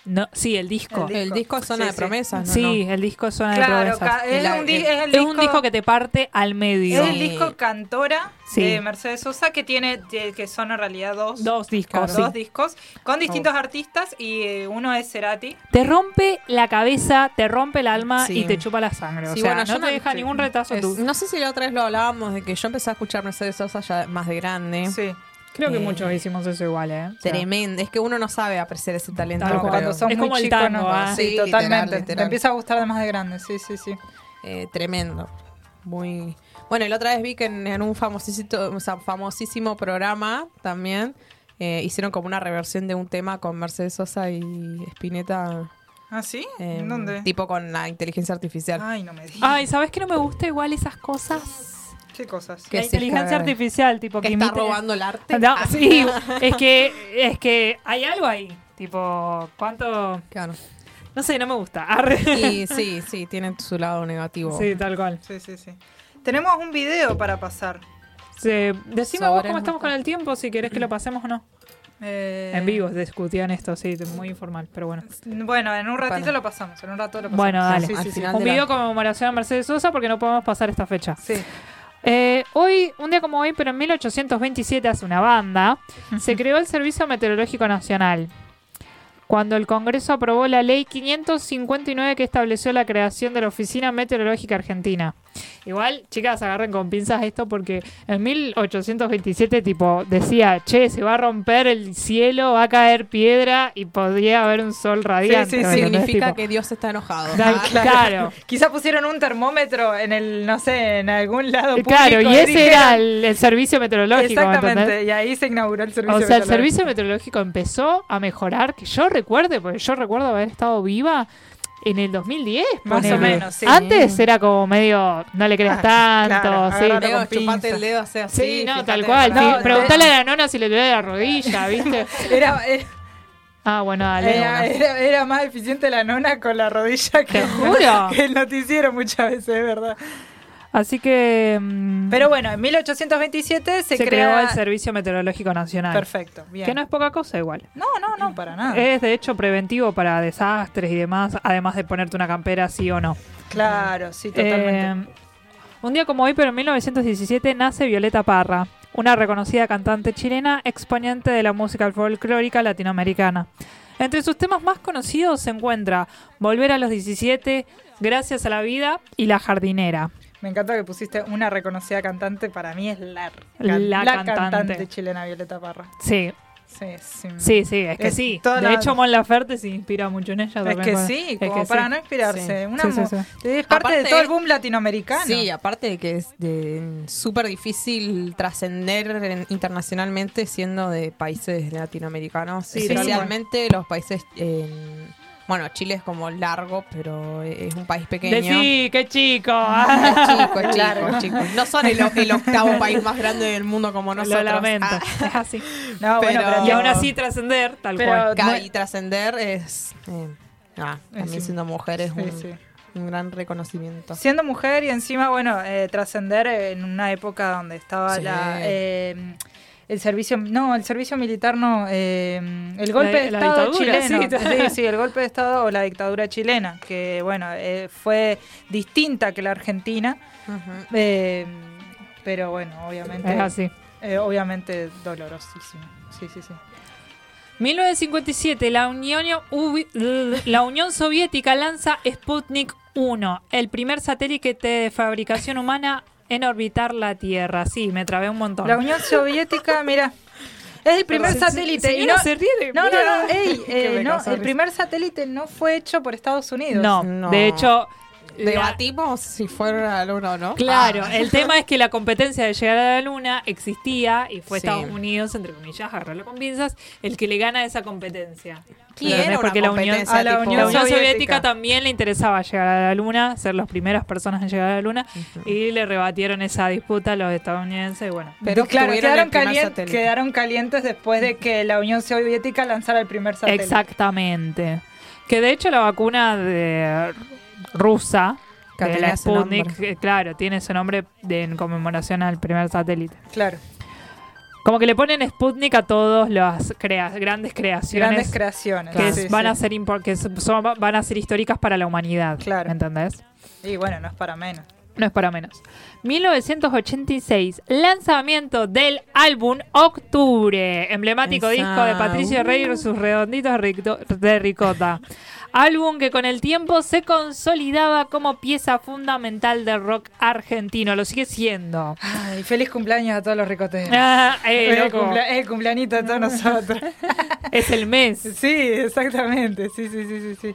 No, sí, el disco. El disco es Zona Sí, de sí. Promesas, ¿no? sí, el disco es Zona de Promesas. ca- es, la- un di- eh, es el Es un disco que te parte al medio. Es el disco Cantora Sí. de Mercedes Sosa que tiene que son en realidad dos, Dos discos. dos sí. discos con distintos artistas y eh, uno es Cerati. Te rompe la cabeza, te rompe el alma Sí. y te chupa la sangre. O sea, bueno, no te me- deja sí. ningún retazo Es- tú. no sé si la otra vez lo hablábamos de que yo empecé a escuchar Mercedes Sosa ya más de grande. Sí. Creo que Eh, muchos hicimos eso igual, ¿eh? O sea, Tremendo. Es que uno no sabe apreciar ese talento. Tal. Cuando sos Es muy como el chico, tango, no- ¿ah? Sí, Sí, totalmente. literal, Te empieza a gustar de más de grande, sí, sí, sí. Eh, tremendo. muy... Bueno, y la otra vez vi que en, en un famosísimo, o sea, famosísimo programa también eh, hicieron como una reversión de un tema con Mercedes Sosa y Spinetta. ¿Ah, sí? eh, ¿En dónde? Tipo con la inteligencia artificial. Ay, no me digas. Ay, ¿sabes que no me gusta igual esas cosas? ¿Qué cosas? Que la sí, inteligencia artificial, tipo que que, está imite- robando el arte. No, Ah. sí, es que, es que hay algo ahí. Tipo, ¿cuánto? Claro. No sé, no me gusta. Arre. Y sí, sí, tiene su lado negativo. Sí, tal cual. Sí, sí, sí. Tenemos un video para pasar. Sí, decime vos cómo estamos con el tiempo, si querés que lo pasemos o no. Eh, En vivo discutían esto, sí, muy informal, pero bueno. Bueno, en un ratito Bueno. lo pasamos. En un rato lo pasamos. Bueno, dale. Sí, sí, Al sí. final Un la- video conmemoración a Mercedes Sosa porque no podemos pasar esta fecha. Sí. Eh, hoy, un día como hoy, pero en 1827, hace una banda, se creó el Servicio Meteorológico Nacional. Cuando el Congreso aprobó la ley 559 que estableció la creación de la Oficina Meteorológica Argentina. Igual, chicas, agarren con pinzas esto porque en 1827, tipo, decía, che, se va a romper el cielo, va a caer piedra y podría haber un sol radiante. sí, ¿me entendés? Significa Tipo, que Dios está enojado. da- Ah, claro. Quizá pusieron un termómetro en el, no sé, en algún lado público. Claro, y ese dijeron- era el, el servicio meteorológico. Exactamente, y ahí se inauguró el servicio. O sea, el servicio meteorológico empezó a mejorar, que yo recuerde, porque yo recuerdo haber estado viva en el 2010. Más o menos, sí. Antes era como medio, no le creas Ah, tanto, claro, sí. con chupate el dedo, así así. Sí, no, tal cual. la- sí. No, Preguntale a la nona si le duele la rodilla, ¿viste? Era, era, Ah, bueno, dale. era, era- era más eficiente la nona con la rodilla que, Te juro. que el noticiero muchas veces, es verdad. Así que mm, Pero bueno, en 1827 se, se, crea creó el Servicio Meteorológico Nacional. Perfecto, bien. Que no es poca cosa igual. no, no, no, para nada. Es de hecho preventivo para desastres y demás, además de ponerte una campera sí o no. Claro, sí, totalmente. Eh, un día como hoy, pero en 1917, nace Violeta Parra, una reconocida cantante chilena exponente de la música folclórica latinoamericana. Entre sus temas más conocidos se encuentra Volver a los 17, Gracias a la vida y La jardinera. Me encanta que pusiste una reconocida cantante. Para mí es la, La cantante. cantante. chilena Violeta Parra. Sí, Sí, sí. sí, sí, es que Es sí. De la- hecho, Mon Laferte se inspira mucho en ella. Es que sí, es como que para sí. no inspirarse. Sí. Una Sí, sí, mu- sí. Es parte de todo el boom latinoamericano. Sí, aparte de que es súper difícil trascender en- internacionalmente siendo de países latinoamericanos, especialmente los países en- bueno, Chile es como largo, pero es un país pequeño. Decí, qué chico. Es chico, es chico, Largo. es chico. No son el, el octavo país más grande del mundo como nosotros. Lo lamento. Ah, Es así. No, bueno, Pero- pero Y aún así trascender, tal Pero- cual. y trascender es eh, ah, también sí. siendo mujer es Sí, un, sí. un gran reconocimiento. Siendo mujer y encima, bueno, eh, trascender en una época donde estaba Sí. la, eh, el servicio, no, el servicio militar no, eh, el golpe La- de Estado chileno. sí. Sí, el golpe de Estado o la dictadura chilena, que bueno, eh, fue distinta que la Argentina, eh, pero bueno, obviamente, Es así. eh, obviamente dolorosísimo. Sí, sí, sí. 1957, la Unión, Ubi- la Unión Soviética lanza Sputnik 1, el primer satélite de fabricación humana en orbitar la Tierra. Sí, me trabé un montón. La Unión Soviética, mira, es el primer satélite. se- y no, se ríe de no, no, no, ey, eh, no, el primer satélite no fue hecho por Estados Unidos. No, No. de hecho... la- Debatimos si fuera la luna o no. Claro, Ah. el tema es que la competencia de llegar a la luna existía y fue Sí. Estados Unidos, entre comillas, agarrarlo con pinzas, el que le gana esa competencia. ¿Entendés? era una Porque la Unión, a la Unión la Unión Soviética. Soviética también le interesaba llegar a la luna, ser las primeras personas en llegar a la luna, y le rebatieron esa disputa a los estadounidenses. Y bueno, Pero claro, quedaron, calien- quedaron calientes después de que la Unión Soviética lanzara el primer satélite. exactamente. Que de hecho la vacuna de rusa, Que de la Sputnik, eh, claro, tiene ese nombre de, en conmemoración al primer satélite. Claro, Como que le ponen Sputnik a todas las crea- grandes creaciones grandes creaciones. que Sí, van sí. a ser que son- van a ser históricas para la humanidad. Claro. ¿Entendés? Y bueno, no es para menos. No es para menos. 1986, lanzamiento del álbum Octubre, emblemático Esa. disco de Patricio Rey y sus redonditos de ricota. Álbum que con el tiempo se consolidaba como pieza fundamental del rock argentino, lo sigue siendo. Ay, feliz cumpleaños a todos los ricoteros. Ah, eh, es, el loco, cumplea- es el cumpleañito de todos nosotros. es el mes. sí, exactamente. Sí, sí, sí, sí, sí.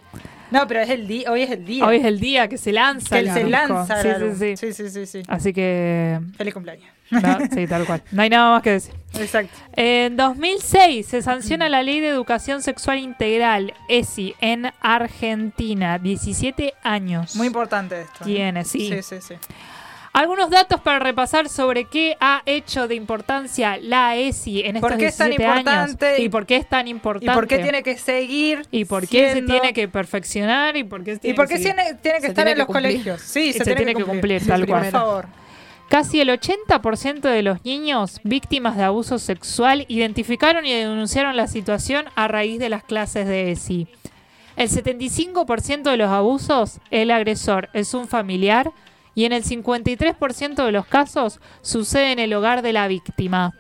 No, pero es el día, hoy es el día. Hoy es el día que se lanza que el se lanza. Sí, sí, sí, sí. Así que. Feliz cumpleaños. No, sí, tal cual. No hay nada más que decir. Exacto. En 2006 se sanciona la Ley de Educación Sexual Integral, ESI, en Argentina. 17 años. Muy importante esto. ¿eh? Tiene, sí. Sí, sí, sí. Algunos datos para repasar sobre qué ha hecho de importancia la ESI en estos ¿Por qué es tan 17 años. importante? Y por qué es tan importante. ¿Y por qué tiene que seguir? ¿Y por qué se siendo- tiene que perfeccionar? ¿Y por qué, ¿Y tiene por que qué seguir? tiene, tiene que Se estar tiene en que los cumplir. colegios? Sí, Se tiene que cumplir, Sí, tal cual. Por favor. Casi el 80% de los niños víctimas de abuso sexual identificaron y denunciaron la situación a raíz de las clases de ESI. El 75% de los abusos, el agresor es un familiar y en el 53% de los casos sucede en el hogar de la víctima.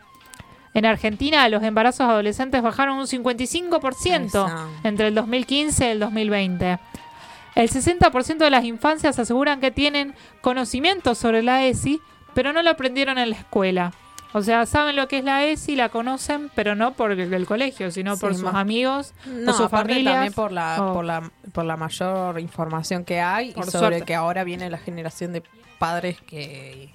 En Argentina, los embarazos adolescentes bajaron un 55% Esa. entre el 2015 y el 2020. El 60% de las infancias aseguran que tienen conocimiento sobre la ESI, pero no lo aprendieron en la escuela. O sea, saben lo que es la ESI, la conocen, pero no por el, el colegio, sino Sí, por sus amigos No, o sus familias. también por la, o- por la por la mayor información que hay Por y sobre suerte. que ahora viene la generación de padres que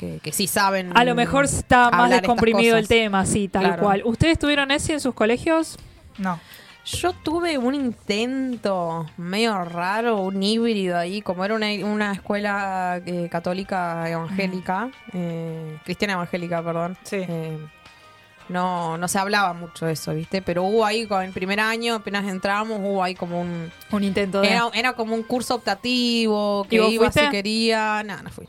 que, que sí saben A lo mejor está más descomprimido el tema, sí, tal Claro. cual. ¿Ustedes tuvieron ESI en sus colegios? No. Yo tuve un intento medio raro, un híbrido ahí, como era una, una escuela eh, católica evangélica, eh, cristiana evangélica, perdón. Sí. eh, no, no se hablaba mucho de eso, ¿viste? Pero hubo ahí, con el primer año, apenas entramos, hubo ahí como un... Un intento de... Era, era como un curso optativo, ¿Y que iba fuiste? si quería... No, no fui.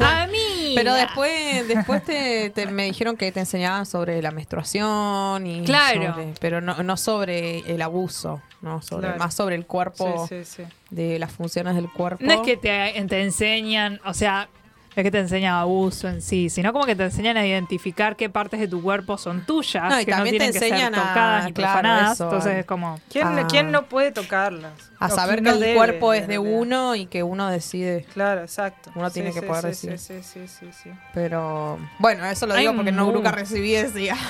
¡A mí! Pero después, después te, te- me dijeron que te enseñaban sobre la menstruación y Claro. sobre- pero no, no sobre el abuso, no sobre, Claro. más sobre el cuerpo, Sí, sí, sí. de las funciones del cuerpo. No es que te, te enseñan, o sea, es que te enseñan abuso en sí, sino como que te enseñan a identificar qué partes de tu cuerpo son tuyas, No, y que no también te tienen que ser enseñan a- tocadas ni claro, profanadas. eso, Entonces es como... ¿Quién, Ah. quién no puede tocarlas? a saber que no el debe, cuerpo es de realidad? uno y que uno decide. Claro, exacto. Uno tiene que poder sí, decir. Sí, sí, sí, sí, sí. Pero bueno, eso lo digo porque no nunca recibí ese.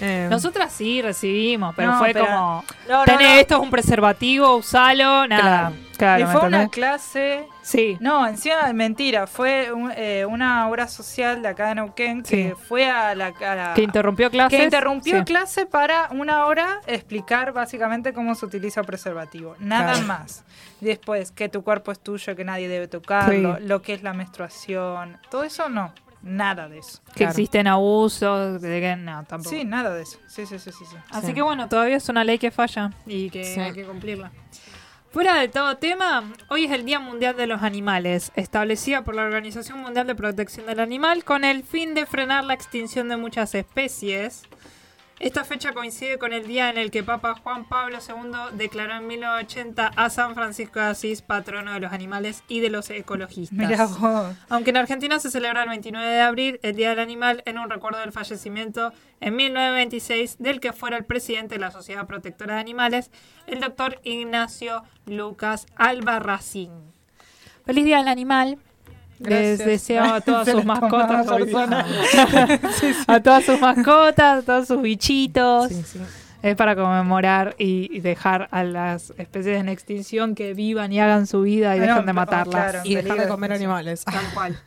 Eh, Nosotras sí recibimos, pero No, fue pero- como... No, no, Tenés no. esto es un preservativo, usalo, nada. Claro, y ¿me fue una clase. Sí. No, encima, mentira. Fue un- eh, una obra social de acá de Neuquén que Sí. fue a la. a la- Que interrumpió clases. que interrumpió Sí. clase para una hora explicar básicamente cómo se utiliza preservativo. Nada Claro. más. Después, que tu cuerpo es tuyo, que nadie debe tocarlo, Sí. lo que es la menstruación. Todo eso no. Nada de eso. Que Claro. existen abusos, de que no, tampoco. Sí, nada de eso. Sí, sí, sí, sí. sí. Así Sí. que bueno, todavía es una ley que falla y que Sí. hay que cumplirla. Fuera de todo tema, hoy es el Día Mundial de los Animales, establecida por la Organización Mundial de Protección del Animal con el fin de frenar la extinción de muchas especies. Esta fecha coincide con el día en el que Papa Juan Pablo II declaró en 1980 a San Francisco de Asís patrono de los animales y de los ecologistas. Vos. Aunque en Argentina se celebra el 29 de abril, el Día del Animal, en un recuerdo del fallecimiento en 1926 del que fuera el presidente de la Sociedad Protectora de Animales, el doctor Ignacio Lucas Albarracín. Feliz Día del Animal. Les deseo a todas sus mascotas, a todas sus mascotas, a todos sus bichitos. sí, sí. Es para conmemorar y y dejar a las especies en extinción que vivan y hagan su vida y Ah, no, dejen de oh, matarlas. claro. Y dejar de comer animales. Tal cual.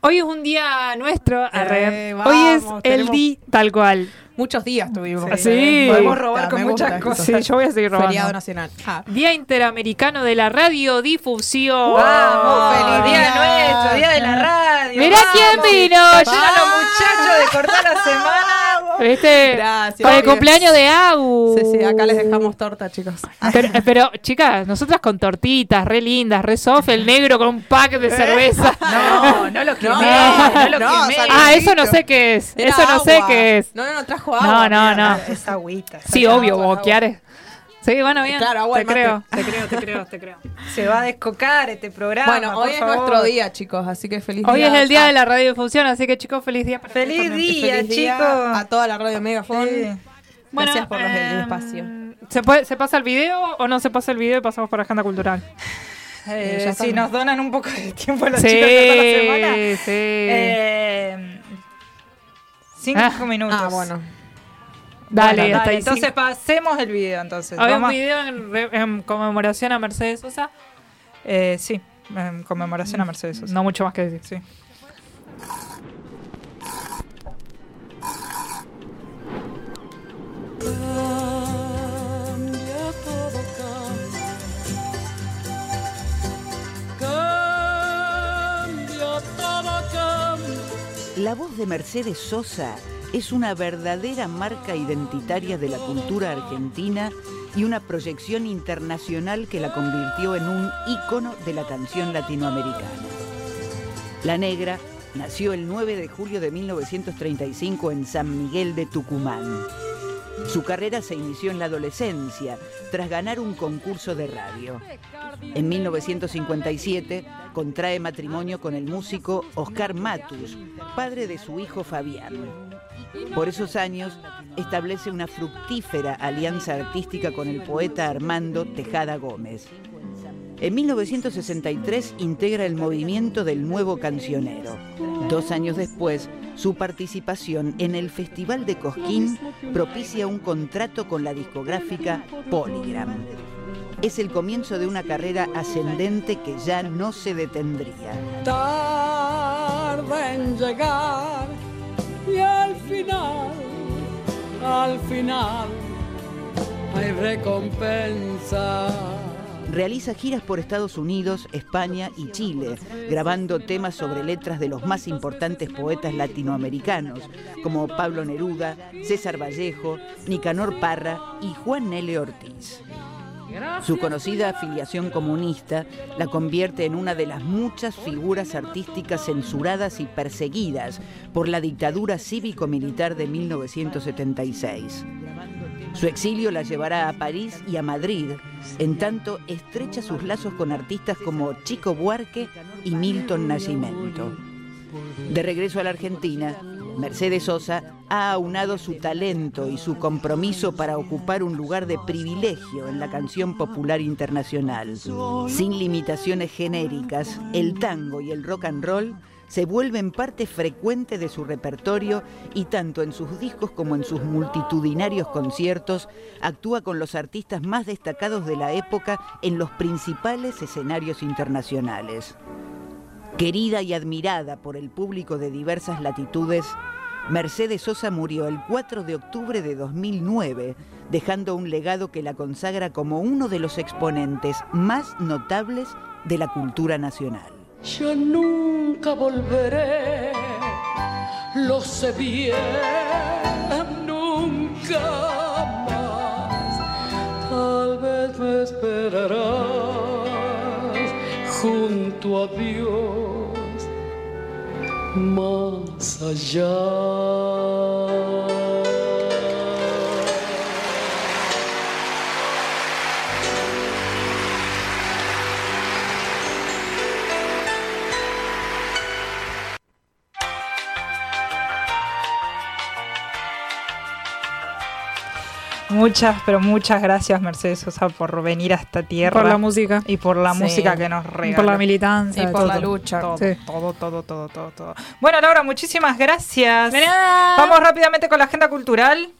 Hoy es un día nuestro. Eh, Hoy es el tenemos- día tal cual. Muchos días tuvimos. Sí. Podemos robar con Me gusta muchas cosas. Sí, yo voy a seguir Feriado robando. nacional. Ah. Día Interamericano de la Radiodifusión. ¡Vamos! ¡Feliz ¡Feliz día día! nuestro! ¡Día de la radio! Mirá ¡Vamos! quién vino. Llegan los muchachos de cortar la semana. ¿Viste? Gracias. Con el cumpleaños de Agu. Sí, sí, acá les dejamos torta, chicos. Pero, pero, chicas, nosotras con tortitas, re lindas, re soft, el negro con un pack de cerveza. No, no lo quemé, No, no, lo no, quemé. Ah, eso no sé qué es. Era Eso no sé qué es. No, no, no, trajo No, agua. no, mira. no. Es agüita. Sí, obvio, agua, boquear. Sí, bueno, bien. Claro, agua te creo, te creo, te creo, te creo. Se va a descocar este programa. Bueno, por hoy es favor. nuestro día, chicos, así que feliz Hoy día. es el día Ah, de la radiodifusión, así que chicos, feliz día para Feliz día, feliz día chicos. a toda la radio Megafon. Sí. Bueno, Gracias por los- el em, espacio. ¿se, puede, ¿Se pasa el video o no se pasa el video y pasamos por agenda cultural? Eh, ya si nos donan un poco de tiempo los sí, chicos de toda la semana. sí. Eh, cinco Ah. minutos. Ah, bueno. Dale, Bueno, ahí entonces cinco. pasemos el video entonces. Había un video en, re- en conmemoración a Mercedes Sosa. Eh, sí, en conmemoración a Mercedes. Sosa. No mucho más que decir, sí. La voz de Mercedes Sosa es una verdadera marca identitaria de la cultura argentina y una proyección internacional que la convirtió en un ícono de la canción latinoamericana. La Negra nació el 9 de julio de 1935 en San Miguel de Tucumán. Su carrera se inició en la adolescencia, tras ganar un concurso de radio. En 1957 contrae matrimonio con el músico Oscar Matus, padre de su hijo Fabián. Por esos años establece una fructífera alianza artística con el poeta Armando Tejada Gómez. En 1963 integra el movimiento del nuevo cancionero. Dos años después, su participación en el Festival de Cosquín propicia un contrato con la discográfica Polygram. Es el comienzo de una carrera ascendente que ya no se detendría. tarda en llegar y al final, al final hay recompensa. Realiza giras por Estados Unidos, España y Chile, grabando temas sobre letras de los más importantes poetas latinoamericanos, como Pablo Neruda, César Vallejo, Nicanor Parra y Juan Nele Ortiz. Su conocida afiliación comunista la convierte en una de las muchas figuras artísticas censuradas y perseguidas por la dictadura cívico-militar de 1976. Su exilio la llevará a París y a Madrid, en tanto estrecha sus lazos con artistas como Chico Buarque y Milton Nascimento. De regreso a la Argentina, Mercedes Sosa ha aunado su talento y su compromiso para ocupar un lugar de privilegio en la canción popular internacional. Sin limitaciones genéricas, el tango y el rock and roll se vuelven parte frecuente de su repertorio y tanto en sus discos como en sus multitudinarios conciertos actúa con los artistas más destacados de la época en los principales escenarios internacionales. Querida y admirada por el público de diversas latitudes, Mercedes Sosa murió el 4 de octubre de 2009, dejando un legado que la consagra como uno de los exponentes más notables de la cultura nacional. Yo nunca volveré, lo sé bien, nunca más. Tal vez me esperarás junto a Dios, más Muchas, pero muchas gracias Mercedes Sosa por venir a esta tierra. Por la música. Y por la Sí. música que nos regaló. Por la militancia. Y por todo. la lucha. Todo, Sí. todo, todo, todo, todo, todo. Bueno, Laura, muchísimas gracias. De nada. Vamos rápidamente con la agenda cultural.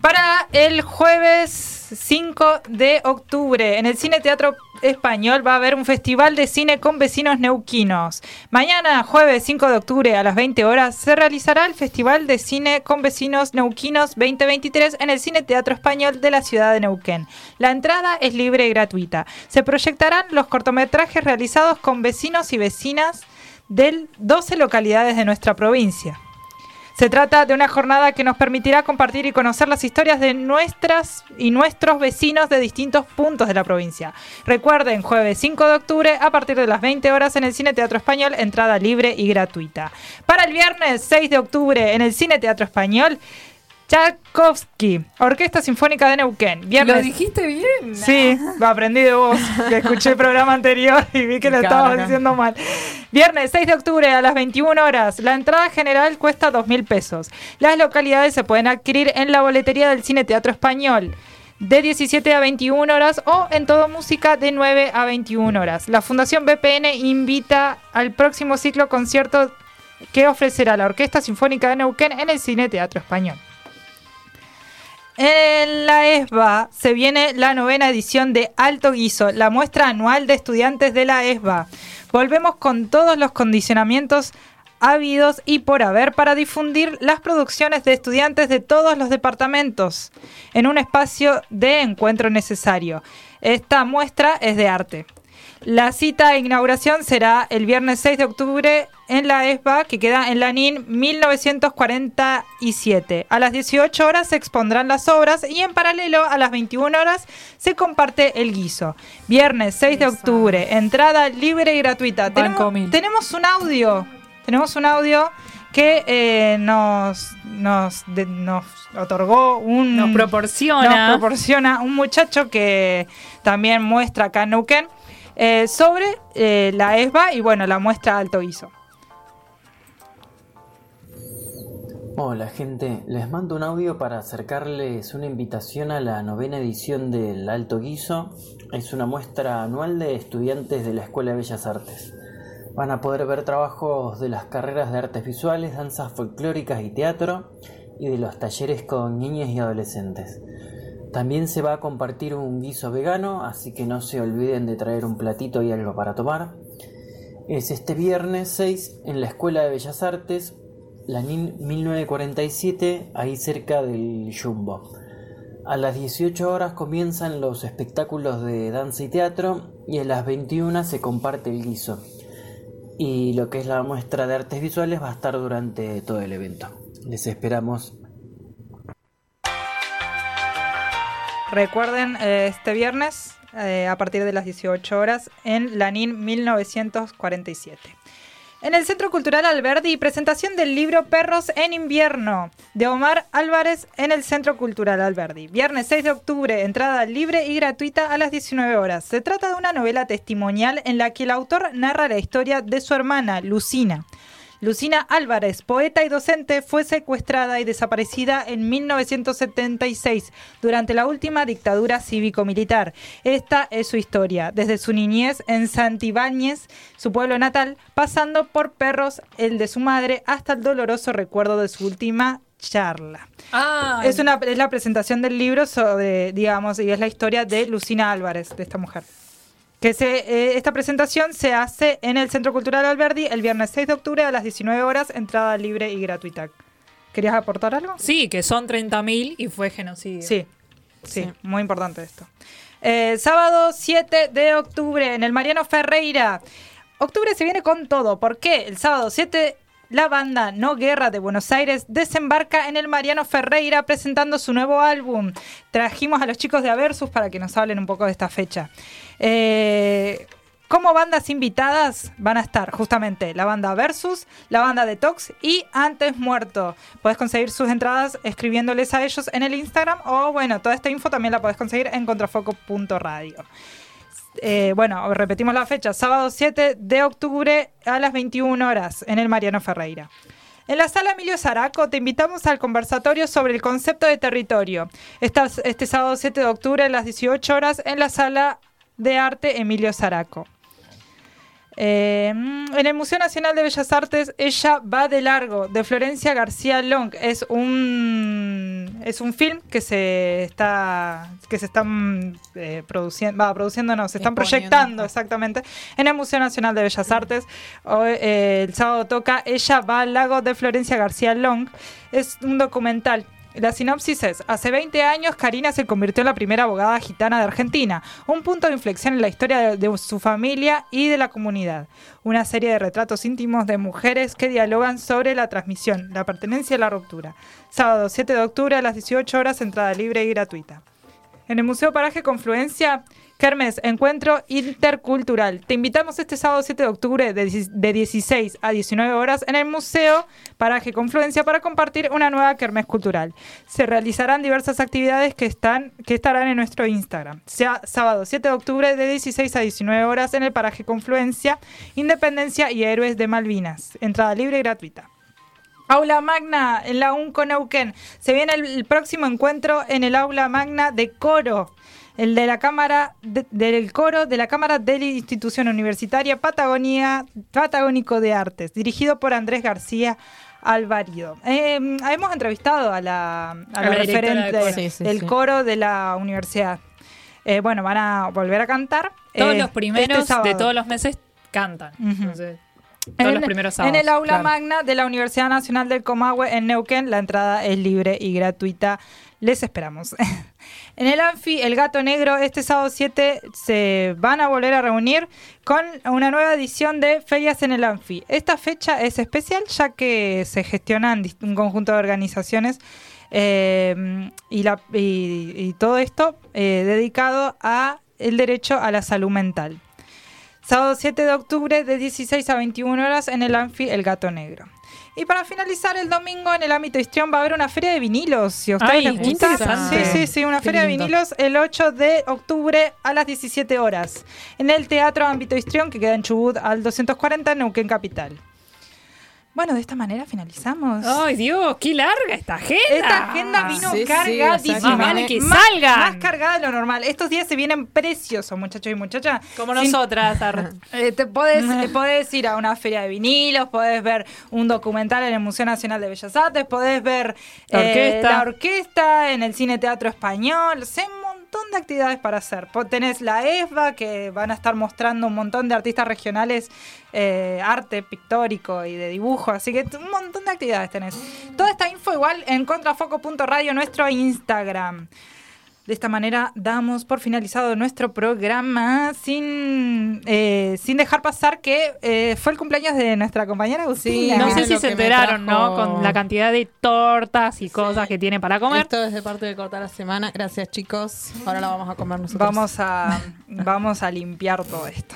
Para el jueves 5 de octubre, en el Cine Teatro Español va a haber un festival de cine con vecinos neuquinos. Mañana, jueves 5 de octubre a las 20 horas, se realizará el Festival de Cine con Vecinos Neuquinos 2023 en el Cine Teatro Español de la ciudad de Neuquén. La entrada es libre y gratuita. Se proyectarán los cortometrajes realizados con vecinos y vecinas de 12 localidades de nuestra provincia. Se trata de una jornada que nos permitirá compartir y conocer las historias de nuestras y nuestros vecinos de distintos puntos de la provincia. Recuerden, jueves 5 de octubre a partir de las 20 horas en el Cine Teatro Español, entrada libre y gratuita. Para el viernes 6 de octubre en el Cine Teatro Español, Tchaikovsky, Orquesta Sinfónica de Neuquén. Viernes ¿Lo dijiste bien? Sí, lo aprendí de vos, que escuché el programa anterior y vi que lo estabas diciendo mal. Viernes 6 de octubre a las 21 horas. La entrada general cuesta 2 mil pesos. Las localidades se pueden adquirir en la boletería del Cine Teatro Español de 17 a 21 horas o en todo música de 9 a 21 horas. La Fundación BPN invita al próximo ciclo concierto que ofrecerá la Orquesta Sinfónica de Neuquén en el Cine Teatro Español. En la ESBA se viene la novena edición de Alto Guiso, la muestra anual de estudiantes de la ESBA. Volvemos con todos los condicionamientos habidos y por haber para difundir las producciones de estudiantes de todos los departamentos en un espacio de encuentro necesario. Esta muestra es de arte. La cita de inauguración será el viernes 6 de octubre en la ESBA, que queda en la NIN 1947. A las 18 horas se expondrán las obras y en paralelo a las 21 horas se comparte el guiso. Viernes 6 de octubre, entrada libre y gratuita. Tenemos, tenemos un audio, tenemos un audio que eh, nos, nos, de- nos otorgó un... Nos proporciona. nos proporciona un muchacho que también muestra acá en Neuquén eh, sobre eh, la ESBA y bueno, la muestra Alto Guiso. Hola gente, les mando un audio para acercarles una invitación a la novena edición del Alto Guiso. Es una muestra anual de estudiantes de la Escuela de Bellas Artes. Van a poder ver trabajos de las carreras de artes visuales, danzas folclóricas y teatro y de los talleres con niñas y adolescentes. También se va a compartir un guiso vegano, así que no se olviden de traer un platito y algo para tomar. Es este viernes 6 en la Escuela de Bellas Artes, la NIN 1947, ahí cerca del Jumbo. A las 18 horas comienzan los espectáculos de danza y teatro y a las 21 se comparte el guiso. Y lo que es la muestra de artes visuales va a estar durante todo el evento. Les esperamos. Recuerden eh, este viernes eh, a partir de las 18 horas en Lanín 1947. En el Centro Cultural Alberdi, presentación del libro Perros en invierno de Omar Álvarez en el Centro Cultural Alberdi. Viernes 6 de octubre, entrada libre y gratuita a las 19 horas. Se trata de una novela testimonial en la que el autor narra la historia de su hermana, Lucina. Lucina Álvarez, poeta y docente, fue secuestrada y desaparecida en 1976 durante la última dictadura cívico-militar. Esta es su historia, desde su niñez en Santibáñez, su pueblo natal, pasando por Perros, el de su madre, hasta el doloroso recuerdo de su última charla. Ah, Es, una, es la presentación del libro sobre, digamos, y es la historia de Lucina Álvarez, de esta mujer. Que se, eh, esta presentación se hace en el Centro Cultural Alberdi el viernes 6 de octubre a las 19 horas, entrada libre y gratuita. ¿Querías aportar algo? Sí, que son 30.000 y fue genocidio. Sí, sí, muy importante esto. Eh, sábado 7 de octubre en el Mariano Ferreira. Octubre se viene con todo. ¿Por qué? El sábado 7 la banda No Guerra de Buenos Aires desembarca en el Mariano Ferreira presentando su nuevo álbum. Trajimos a los chicos de Aversus para que nos hablen un poco de esta fecha. Eh, como bandas invitadas van a estar justamente la banda Versus, la banda Detox y Antes Muerto. Puedes conseguir sus entradas escribiéndoles a ellos en el Instagram o bueno, toda esta info también la puedes conseguir en contrafoco.radio. Eh, bueno, repetimos la fecha, sábado 7 de octubre a las 21 horas en el Mariano Ferreira. En la sala Emilio Zaraco te invitamos al conversatorio sobre el concepto de territorio. Este sábado 7 de octubre a las 18 horas en la sala de arte Emilio Zaraco. Eh, mm, en el Museo Nacional de Bellas Artes, Ella va de largo, de Florencia García Long. Es un es un film que se está que se están eh, produciendo, va produciendo, no, se están Exponiendo. proyectando exactamente en el Museo Nacional de Bellas Artes. Hoy, eh, el sábado toca Ella va al lago de Florencia García Long. Es un documental. La sinopsis es, hace 20 años Karina se convirtió en la primera abogada gitana de Argentina, un punto de inflexión en la historia de, su familia y de la comunidad. Una serie de retratos íntimos de mujeres que dialogan sobre la transmisión, la pertenencia y la ruptura. Sábado 7 de octubre a las 18 horas, entrada libre y gratuita. En el Museo Paraje Confluencia, Kermes, Encuentro Intercultural. Te invitamos este sábado 7 de octubre de, dieci- de 16 a 19 horas en el Museo Paraje Confluencia para compartir una nueva Kermes Cultural. Se realizarán diversas actividades que, están, que estarán en nuestro Instagram. Sea sábado 7 de octubre de 16 a 19 horas en el Paraje Confluencia, Independencia y Héroes de Malvinas. Entrada libre y gratuita. Aula Magna en la UNCO Neuquén. Se viene el próximo encuentro en el Aula Magna de Coro. El de la Cámara de- del Coro de la Cámara de la Institución Universitaria Patagonia, Patagónico de Artes, dirigido por Andrés García Alvarido. Eh, hemos entrevistado a la, a referente de coro. Sí, sí, del sí. coro de la universidad. Eh, bueno, van a volver a cantar. Todos eh, los primeros este de todos los meses cantan. Entonces, todos en, los primeros en sábados. el aula claro. magna de la Universidad Nacional del Comahue en Neuquén, la entrada es libre y gratuita. Les esperamos. en el Anfi, el Gato Negro, este sábado 7 se van a volver a reunir con una nueva edición de Ferias en el Anfi. Esta fecha es especial ya que se gestionan un conjunto de organizaciones y- y todo esto eh, dedicado a el derecho a la salud mental. Sábado 7 de octubre de 16 a 21 horas en el Anfi El Gato Negro. Y para finalizar el domingo en el ámbito histrión va a haber una feria de vinilos. Si a ustedes Ay, les gusta, sí, sí, sí, una Qué feria de vinilos el 8 de octubre a las 17 horas en el Teatro Ámbito Histrión que queda en Chubut al 240 en Neuquén Capital. Bueno, de esta manera finalizamos. Ay, Dios, qué larga esta agenda. Esta agenda vino Sí, sí, cargadísima. Más vale que Más- salgan. Más cargada de lo normal. Estos días se vienen preciosos, muchachos y muchachas. Como Sin- nosotras. ar- Eh, te podés, podés ir a una feria de vinilos, podés ver un documental en el Museo Nacional de Bellas Artes, podés ver La eh, orquesta. la orquesta en el Cine Teatro Español. Montón de actividades para hacer. Tenés la ESBA, que van a estar mostrando un montón de artistas regionales, eh, arte pictórico y de dibujo. Así que un montón de actividades tenés. Toda esta info igual en contrafoco.radio, nuestro Instagram. De esta manera damos por finalizado nuestro programa sin, eh, sin dejar pasar que eh, fue el cumpleaños de nuestra compañera Agustina. No sé si se enteraron, ¿no? Con la cantidad de tortas y cosas que tiene para comer. Esto es de parte de Cortar la Semana. Gracias, chicos. Ahora la vamos a comer nosotros. Vamos a, vamos a limpiar todo esto.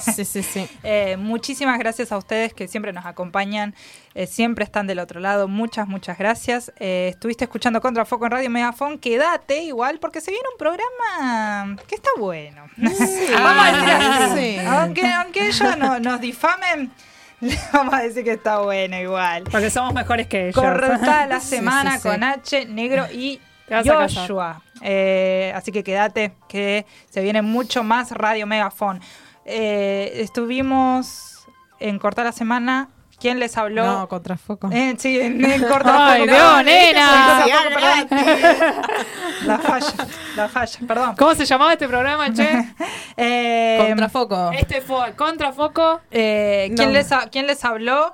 Sí, sí, sí. Eh, muchísimas gracias a ustedes que siempre nos acompañan, eh, siempre están del otro lado. Muchas, muchas gracias. Eh, estuviste escuchando Contrafoco en Radio Megafon. Quédate igual porque se viene un programa que está bueno. vamos a decir así. Sí. Aunque, aunque ellos no- nos difamen, le vamos a decir que está bueno igual. Porque somos mejores que ellos. Cortada la Sí, semana sí, sí. con H, Negro y. Joshua. Eh, así que quédate, que se viene mucho más Radio Megafon. Estuvimos en Corta la Semana. ¿Quién les habló? No, contrafoco. Eh, sí, en, en Corta Ay, No, nena. La falla, la falla, perdón. ¿Cómo se llamaba este programa, che? Eh, Contrafoco. este fue Contrafoco. eh, ¿quién, No. les ha- ¿Quién les habló?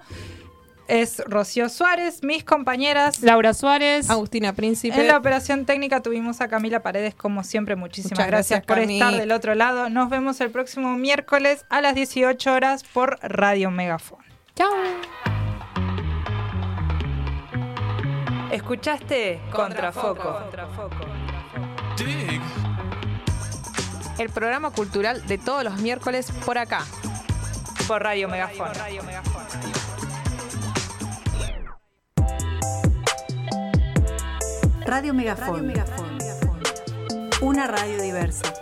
Es Rocío Suárez, mis compañeras. Laura Suárez. Agustina Príncipe. En la operación técnica tuvimos a Camila Paredes, como siempre. Muchísimas Muchas gracias, gracias, por estar del otro lado. Nos vemos el próximo miércoles a las 18 horas por Radio Megafon. Chao. ¿Escuchaste? Contrafoco. El programa cultural de todos los miércoles por acá. Por Radio Megafon. Radio Megafón. Una radio diversa.